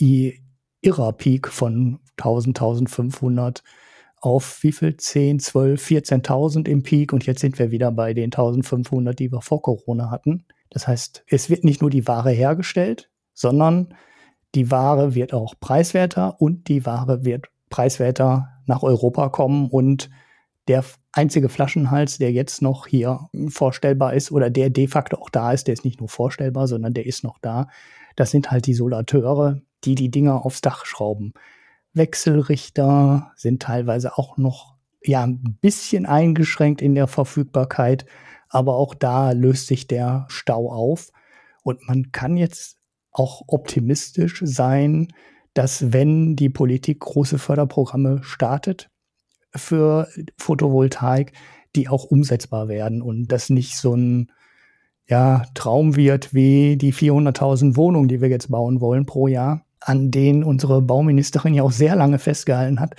irrer Peak von 1000, 1500 auf wie viel? 10, 12, 14.000 im Peak und jetzt sind wir wieder bei den 1500, die wir vor Corona hatten. Das heißt, es wird nicht nur die Ware hergestellt, sondern die Ware wird auch preiswerter und die Ware wird preiswerter nach Europa kommen und der einzige Flaschenhals, der jetzt noch hier vorstellbar ist oder der de facto auch da ist, der ist nicht nur vorstellbar, sondern der ist noch da. Das sind halt die Solateure, die die Dinger aufs Dach schrauben. Wechselrichter sind teilweise auch noch ja ein bisschen eingeschränkt in der Verfügbarkeit, aber auch da löst sich der Stau auf. Und man kann jetzt auch optimistisch sein, dass wenn die Politik große Förderprogramme startet für Photovoltaik, die auch umsetzbar werden und das nicht so ein ja, Traum wird wie die 400.000 Wohnungen, die wir jetzt bauen wollen pro Jahr, an denen unsere Bauministerin ja auch sehr lange festgehalten hat,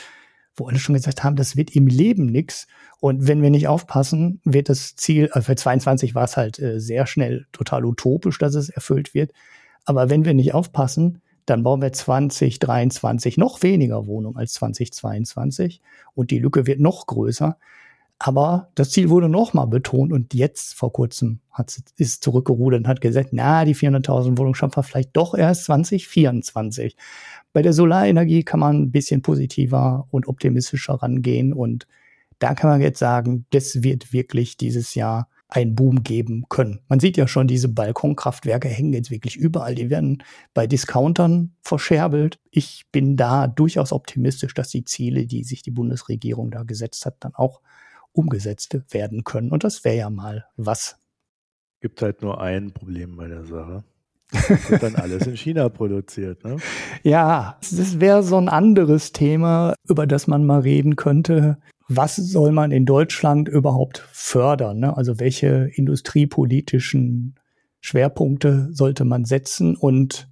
wo alle schon gesagt haben, das wird im Leben nichts. Und wenn wir nicht aufpassen, wird das Ziel, also für 22 war es halt äh, sehr schnell total utopisch, dass es erfüllt wird. Aber wenn wir nicht aufpassen, dann bauen wir 2023 noch weniger Wohnungen als 2022 und die Lücke wird noch größer. Aber das Ziel wurde nochmal betont und jetzt vor kurzem hat ist zurückgerudert und hat gesagt, na, die 400.000 Wohnungen schaffen wir vielleicht doch erst 2024. Bei der Solarenergie kann man ein bisschen positiver und optimistischer rangehen und da kann man jetzt sagen, das wird wirklich dieses Jahr einen Boom geben können. Man sieht ja schon, diese Balkonkraftwerke hängen jetzt wirklich überall. Die werden bei Discountern verscherbelt. Ich bin da durchaus optimistisch, dass die Ziele, die sich die Bundesregierung da gesetzt hat, dann auch umgesetzt werden können. Und das wäre ja mal was. Gibt halt nur ein Problem bei der Sache. Das [laughs] wird dann alles in China produziert, ne? Ja, das wäre so ein anderes Thema, über das man mal reden könnte was soll man in Deutschland überhaupt fördern? Ne? Also welche industriepolitischen Schwerpunkte sollte man setzen? Und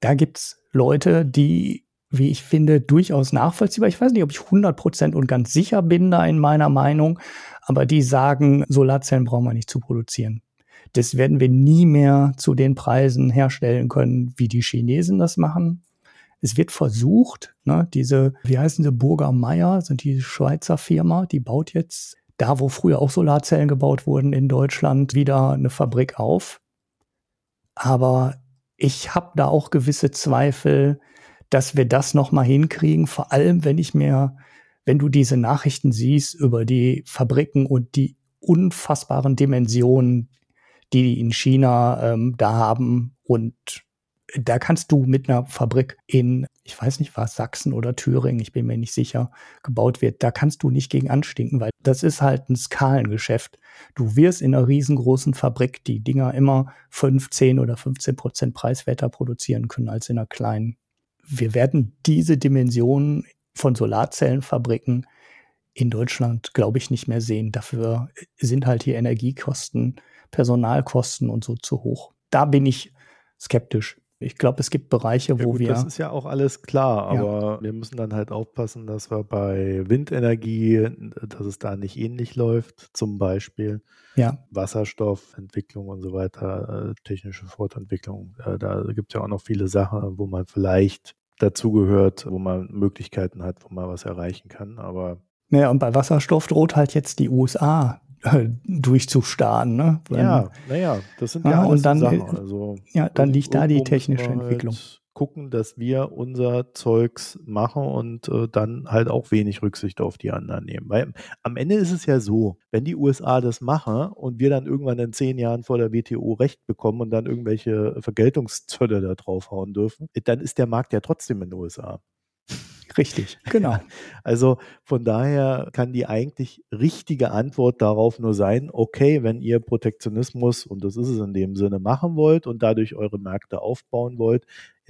da gibt's Leute, die, wie ich finde, durchaus nachvollziehbar. Ich weiß nicht, ob ich 100 Prozent und ganz sicher bin da in meiner Meinung, aber die sagen, Solarzellen brauchen wir nicht zu produzieren. Das werden wir nie mehr zu den Preisen herstellen können, wie die Chinesen das machen. Es wird versucht, ne, diese, wie heißen sie, Burger Meyer, sind die Schweizer Firma, die baut jetzt da, wo früher auch Solarzellen gebaut wurden in Deutschland, wieder eine Fabrik auf. Aber ich habe da auch gewisse Zweifel, dass wir das noch mal hinkriegen. Vor allem, wenn ich mir, wenn du diese Nachrichten siehst über die Fabriken und die unfassbaren Dimensionen, die die in China ähm, da haben und da kannst du mit einer Fabrik in, ich weiß nicht was, Sachsen oder Thüringen, ich bin mir nicht sicher, gebaut wird, da kannst du nicht gegen anstinken, weil das ist halt ein Skalengeschäft. Du wirst in einer riesengroßen Fabrik die Dinger immer 15 oder 15 Prozent preiswerter produzieren können als in einer kleinen. Wir werden diese Dimensionen von Solarzellenfabriken in Deutschland, glaube ich, nicht mehr sehen. Dafür sind halt die Energiekosten, Personalkosten und so zu hoch. Da bin ich skeptisch. Ich glaube, es gibt Bereiche, wo ja, gut, wir. Das ist ja auch alles klar, aber ja. wir müssen dann halt aufpassen, dass wir bei Windenergie, dass es da nicht ähnlich läuft, zum Beispiel. Ja. Wasserstoffentwicklung und so weiter, äh, technische Fortentwicklung. Äh, da gibt es ja auch noch viele Sachen, wo man vielleicht dazugehört, wo man Möglichkeiten hat, wo man was erreichen kann. Aber naja, und bei Wasserstoff droht halt jetzt die USA durchzustarren. Ne? ja, naja, das sind ja, ja und dann, Sachen. Also, ja, dann liegt da die technische Entwicklung. Halt gucken, dass wir unser Zeugs machen und äh, dann halt auch wenig Rücksicht auf die anderen nehmen. Weil am Ende ist es ja so, wenn die USA das machen und wir dann irgendwann in zehn Jahren vor der WTO Recht bekommen und dann irgendwelche Vergeltungszölle da draufhauen dürfen, dann ist der Markt ja trotzdem in den USA. Richtig, [laughs] genau. Also von daher kann die eigentlich richtige Antwort darauf nur sein, okay, wenn ihr Protektionismus, und das ist es in dem Sinne, machen wollt und dadurch eure Märkte aufbauen wollt,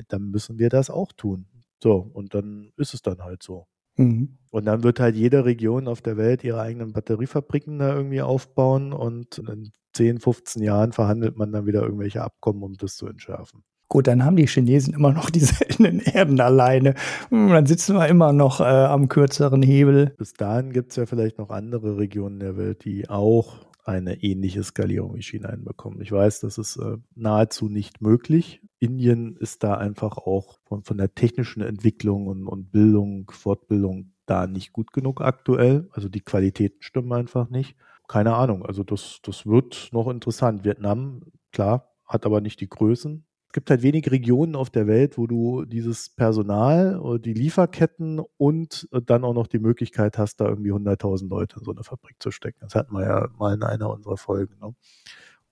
dann müssen wir das auch tun. So, und dann ist es dann halt so. Mhm. Und dann wird halt jede Region auf der Welt ihre eigenen Batteriefabriken da irgendwie aufbauen und in 10, 15 Jahren verhandelt man dann wieder irgendwelche Abkommen, um das zu entschärfen. Gut, dann haben die Chinesen immer noch die [laughs] seltenen Erden alleine. Hm, dann sitzen wir immer noch äh, am kürzeren Hebel. Bis dahin gibt es ja vielleicht noch andere Regionen der Welt, die auch eine ähnliche Skalierung wie China hinbekommen. Ich weiß, das ist äh, nahezu nicht möglich. Indien ist da einfach auch von, von der technischen Entwicklung und, und Bildung, Fortbildung da nicht gut genug aktuell. Also die Qualitäten stimmen einfach nicht. Keine Ahnung. Also das, das wird noch interessant. Vietnam, klar, hat aber nicht die Größen gibt halt wenig Regionen auf der Welt, wo du dieses Personal, äh, die Lieferketten und äh, dann auch noch die Möglichkeit hast, da irgendwie 100.000 Leute in so eine Fabrik zu stecken. Das hatten wir ja mal in einer unserer Folgen. Ne?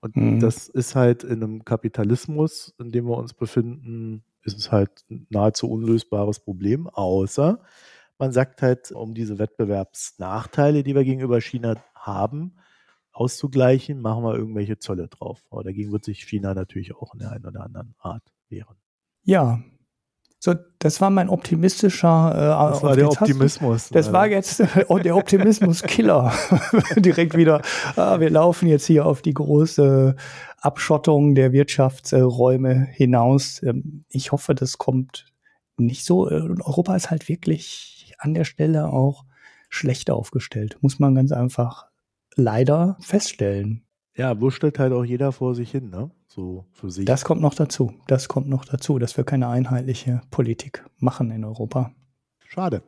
Und mhm. das ist halt in einem Kapitalismus, in dem wir uns befinden, ist es halt ein nahezu unlösbares Problem, außer man sagt halt, um diese Wettbewerbsnachteile, die wir gegenüber China haben, auszugleichen, machen wir irgendwelche Zölle drauf. Aber dagegen wird sich China natürlich auch in der einen oder anderen Art wehren. Ja. So, das war mein optimistischer. Äh, das war der Optimismus. Du, das war jetzt äh, [laughs] der Optimismus-Killer. [laughs] Direkt wieder. Ah, wir laufen jetzt hier auf die große Abschottung der Wirtschaftsräume hinaus. Ähm, ich hoffe, das kommt nicht so. Äh, Europa ist halt wirklich an der Stelle auch schlecht aufgestellt, muss man ganz einfach leider feststellen. Ja, wurschtelt halt auch jeder vor sich hin, ne? So für sich. Das kommt noch dazu. Das kommt noch dazu, dass wir keine einheitliche Politik machen in Europa. Schade.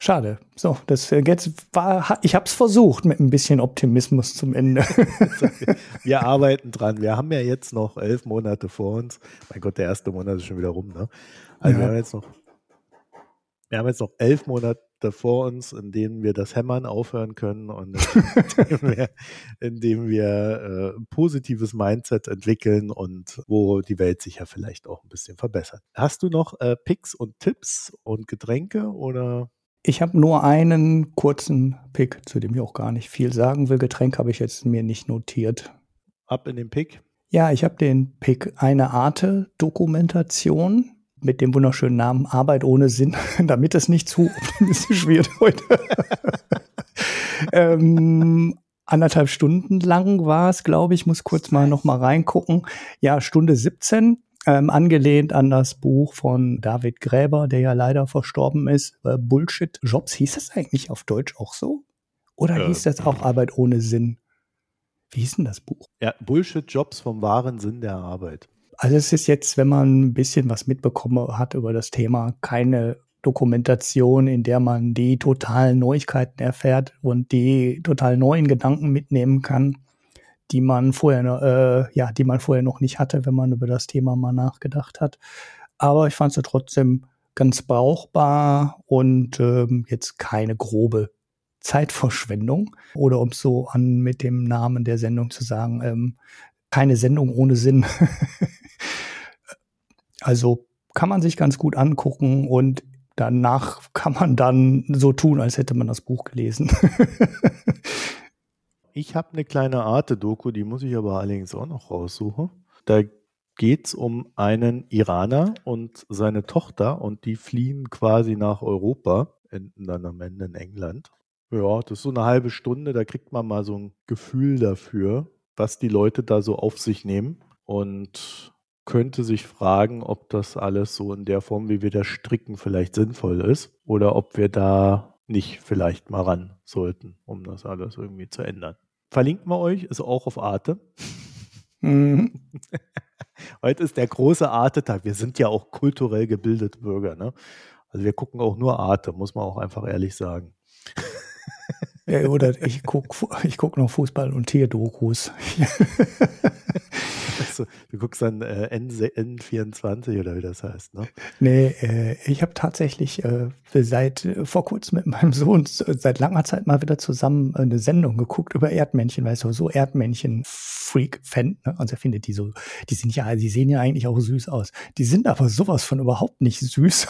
Schade. So, das äh, jetzt war, ich habe es versucht mit ein bisschen Optimismus zum Ende. [laughs] wir arbeiten dran. Wir haben ja jetzt noch elf Monate vor uns. Mein Gott, der erste Monat ist schon wieder rum, ne? Also ja. wir haben jetzt noch, wir haben jetzt noch elf Monate vor uns, in denen wir das Hämmern aufhören können und indem [laughs] wir, indem wir äh, positives Mindset entwickeln und wo die Welt sich ja vielleicht auch ein bisschen verbessert. Hast du noch äh, Picks und Tipps und Getränke oder? Ich habe nur einen kurzen Pick, zu dem ich auch gar nicht viel sagen will. Getränk habe ich jetzt mir nicht notiert. Ab in den Pick? Ja, ich habe den Pick eine Arte-Dokumentation mit dem wunderschönen Namen Arbeit ohne Sinn, [laughs] damit es nicht zu optimistisch wird heute. [laughs] ähm, anderthalb Stunden lang war es, glaube ich, muss kurz mal noch mal reingucken. Ja, Stunde 17, ähm, angelehnt an das Buch von David Gräber, der ja leider verstorben ist. Äh, Bullshit Jobs, hieß das eigentlich auf Deutsch auch so? Oder äh, hieß das auch Arbeit ohne Sinn? Wie hieß denn das Buch? Ja, Bullshit Jobs vom wahren Sinn der Arbeit. Also es ist jetzt, wenn man ein bisschen was mitbekommen hat über das Thema, keine Dokumentation, in der man die totalen Neuigkeiten erfährt und die total neuen Gedanken mitnehmen kann, die man vorher, äh, ja, die man vorher noch nicht hatte, wenn man über das Thema mal nachgedacht hat. Aber ich fand sie trotzdem ganz brauchbar und ähm, jetzt keine grobe Zeitverschwendung. Oder um es so an mit dem Namen der Sendung zu sagen, ähm, keine Sendung ohne Sinn. [laughs] also kann man sich ganz gut angucken und danach [laughs] kann man dann so tun, als hätte man das Buch gelesen. [laughs] ich habe eine kleine Arte-Doku, die muss ich aber allerdings auch noch raussuchen. Da geht es um einen Iraner und seine Tochter und die fliehen quasi nach Europa, enden dann am Ende in England. Ja, das ist so eine halbe Stunde, da kriegt man mal so ein Gefühl dafür, was die Leute da so auf sich nehmen und könnte sich fragen, ob das alles so in der Form, wie wir das stricken, vielleicht sinnvoll ist oder ob wir da nicht vielleicht mal ran sollten, um das alles irgendwie zu ändern. Verlinken wir euch, ist auch auf Arte. Mhm. [laughs] Heute ist der große Arte-Tag. Wir sind ja auch kulturell gebildete Bürger. Ne? Also wir gucken auch nur Arte, muss man auch einfach ehrlich sagen. Ja, oder ich gucke ich guck noch Fußball und Tierdokus. [laughs] also, du guckst dann äh, N, N24 oder wie das heißt, ne? Nee, äh, ich habe tatsächlich äh, seit äh, vor kurzem mit meinem Sohn seit langer Zeit mal wieder zusammen eine Sendung geguckt über Erdmännchen, weil du, so Erdmännchen-Freak-Fan, ne? Also er findet die so, die sind ja, die sehen ja eigentlich auch süß aus. Die sind aber sowas von überhaupt nicht süß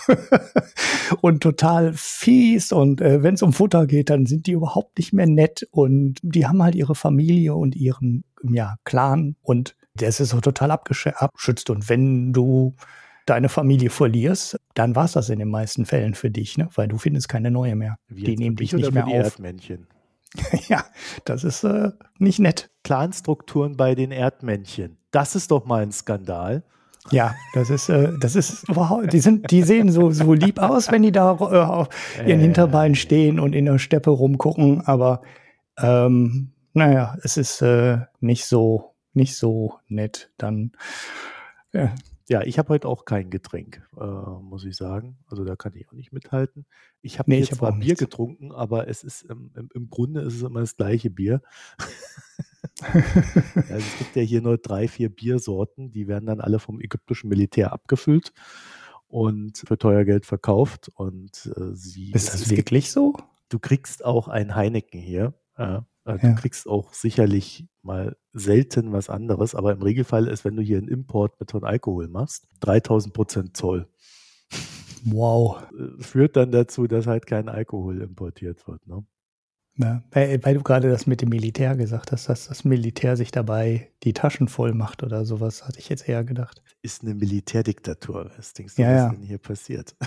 [laughs] und total fies und äh, wenn es um Futter geht, dann sind die überhaupt nicht mehr nett und die haben halt ihre Familie und ihren ja, Clan und der ist so total abgeschützt. Und wenn du deine Familie verlierst, dann war es das in den meisten Fällen für dich, ne? weil du findest keine neue mehr. Wie die nehmen dich nicht mehr auf. Erdmännchen. [laughs] ja, das ist äh, nicht nett. Clanstrukturen bei den Erdmännchen. Das ist doch mal ein Skandal. Ja, das ist, äh, das ist überhaupt, die sind, die sehen so, so lieb aus, wenn die da äh, auf ihren. Hinterbeinen stehen und in der Steppe rumgucken, aber ähm, naja, es ist äh, nicht so, nicht so nett. Dann ja, Ja, ich habe heute auch kein Getränk, äh, muss ich sagen. Also da kann ich auch nicht mithalten. Ich habe Nee, ich hab zwar Bier nichts. getrunken, aber es ist im, im, im Grunde ist es immer das gleiche Bier. [laughs] Also es gibt ja hier nur drei, vier Biersorten, die werden dann alle vom ägyptischen Militär abgefüllt und für teuer Geld verkauft. Und äh, sie ist das wirklich so? du kriegst auch ein Heineken hier. Äh, Du Ja. kriegst auch sicherlich mal selten was anderes, aber im Regelfall ist, wenn du hier einen Import mit von Alkohol machst, 3000 Prozent Zoll. Wow. Äh, Führt dann dazu, dass halt kein Alkohol importiert wird. Ne? Ja, weil, du gerade das mit dem Militär gesagt hast, dass das Militär sich dabei die Taschen voll macht oder sowas, hatte ich jetzt eher gedacht. Ist eine Militärdiktatur. Was denkst du, Ja, was ja. denn hier passiert? [laughs]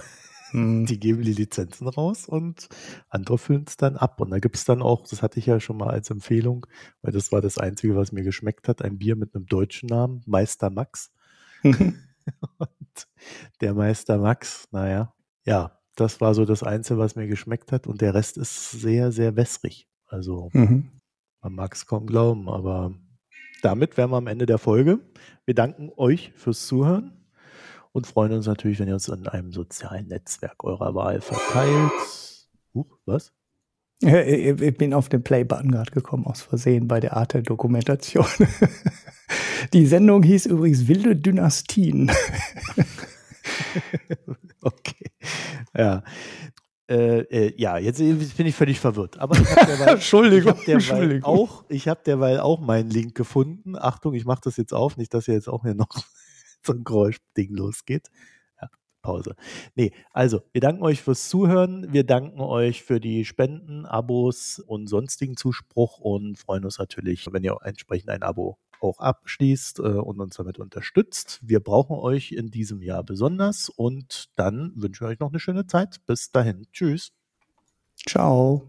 Hm. Die geben die Lizenzen raus und andere füllen es dann ab. Und da gibt es dann auch, das hatte ich ja schon mal als Empfehlung, weil das war das Einzige, was mir geschmeckt hat, ein Bier mit einem deutschen Namen, Meister Max. [laughs] [laughs] Und der Meister Max, naja, ja, das war so das Einzige, was mir geschmeckt hat. Und der Rest ist sehr, sehr wässrig. Also mhm. man mag es kaum glauben, aber damit wären wir am Ende der Folge. Wir danken euch fürs Zuhören und freuen uns natürlich, wenn ihr uns in einem sozialen Netzwerk eurer Wahl verteilt. Huch, was? Ich bin auf den Play-Button gerade gekommen, aus Versehen bei der Art der Dokumentation. [laughs] Die Sendung hieß übrigens Wilde Dynastien. [laughs] [laughs] okay. Ja. Äh, äh, ja, jetzt bin ich völlig verwirrt. Aber ich habe [laughs] derweil, Entschuldigung, ich hab derweil auch, ich habe derweil auch meinen Link gefunden. Achtung, ich mache das jetzt auf, nicht, dass hier jetzt auch hier noch [laughs] so ein Geräuschding losgeht. Ja, Pause. Nee, also, wir danken euch fürs Zuhören. Wir danken euch für die Spenden, Abos und sonstigen Zuspruch und freuen uns natürlich, wenn ihr entsprechend ein Abo auch abschließt äh, und uns damit unterstützt. Wir brauchen euch in diesem Jahr besonders und dann wünschen wir euch noch eine schöne Zeit. Bis dahin. Tschüss. Ciao.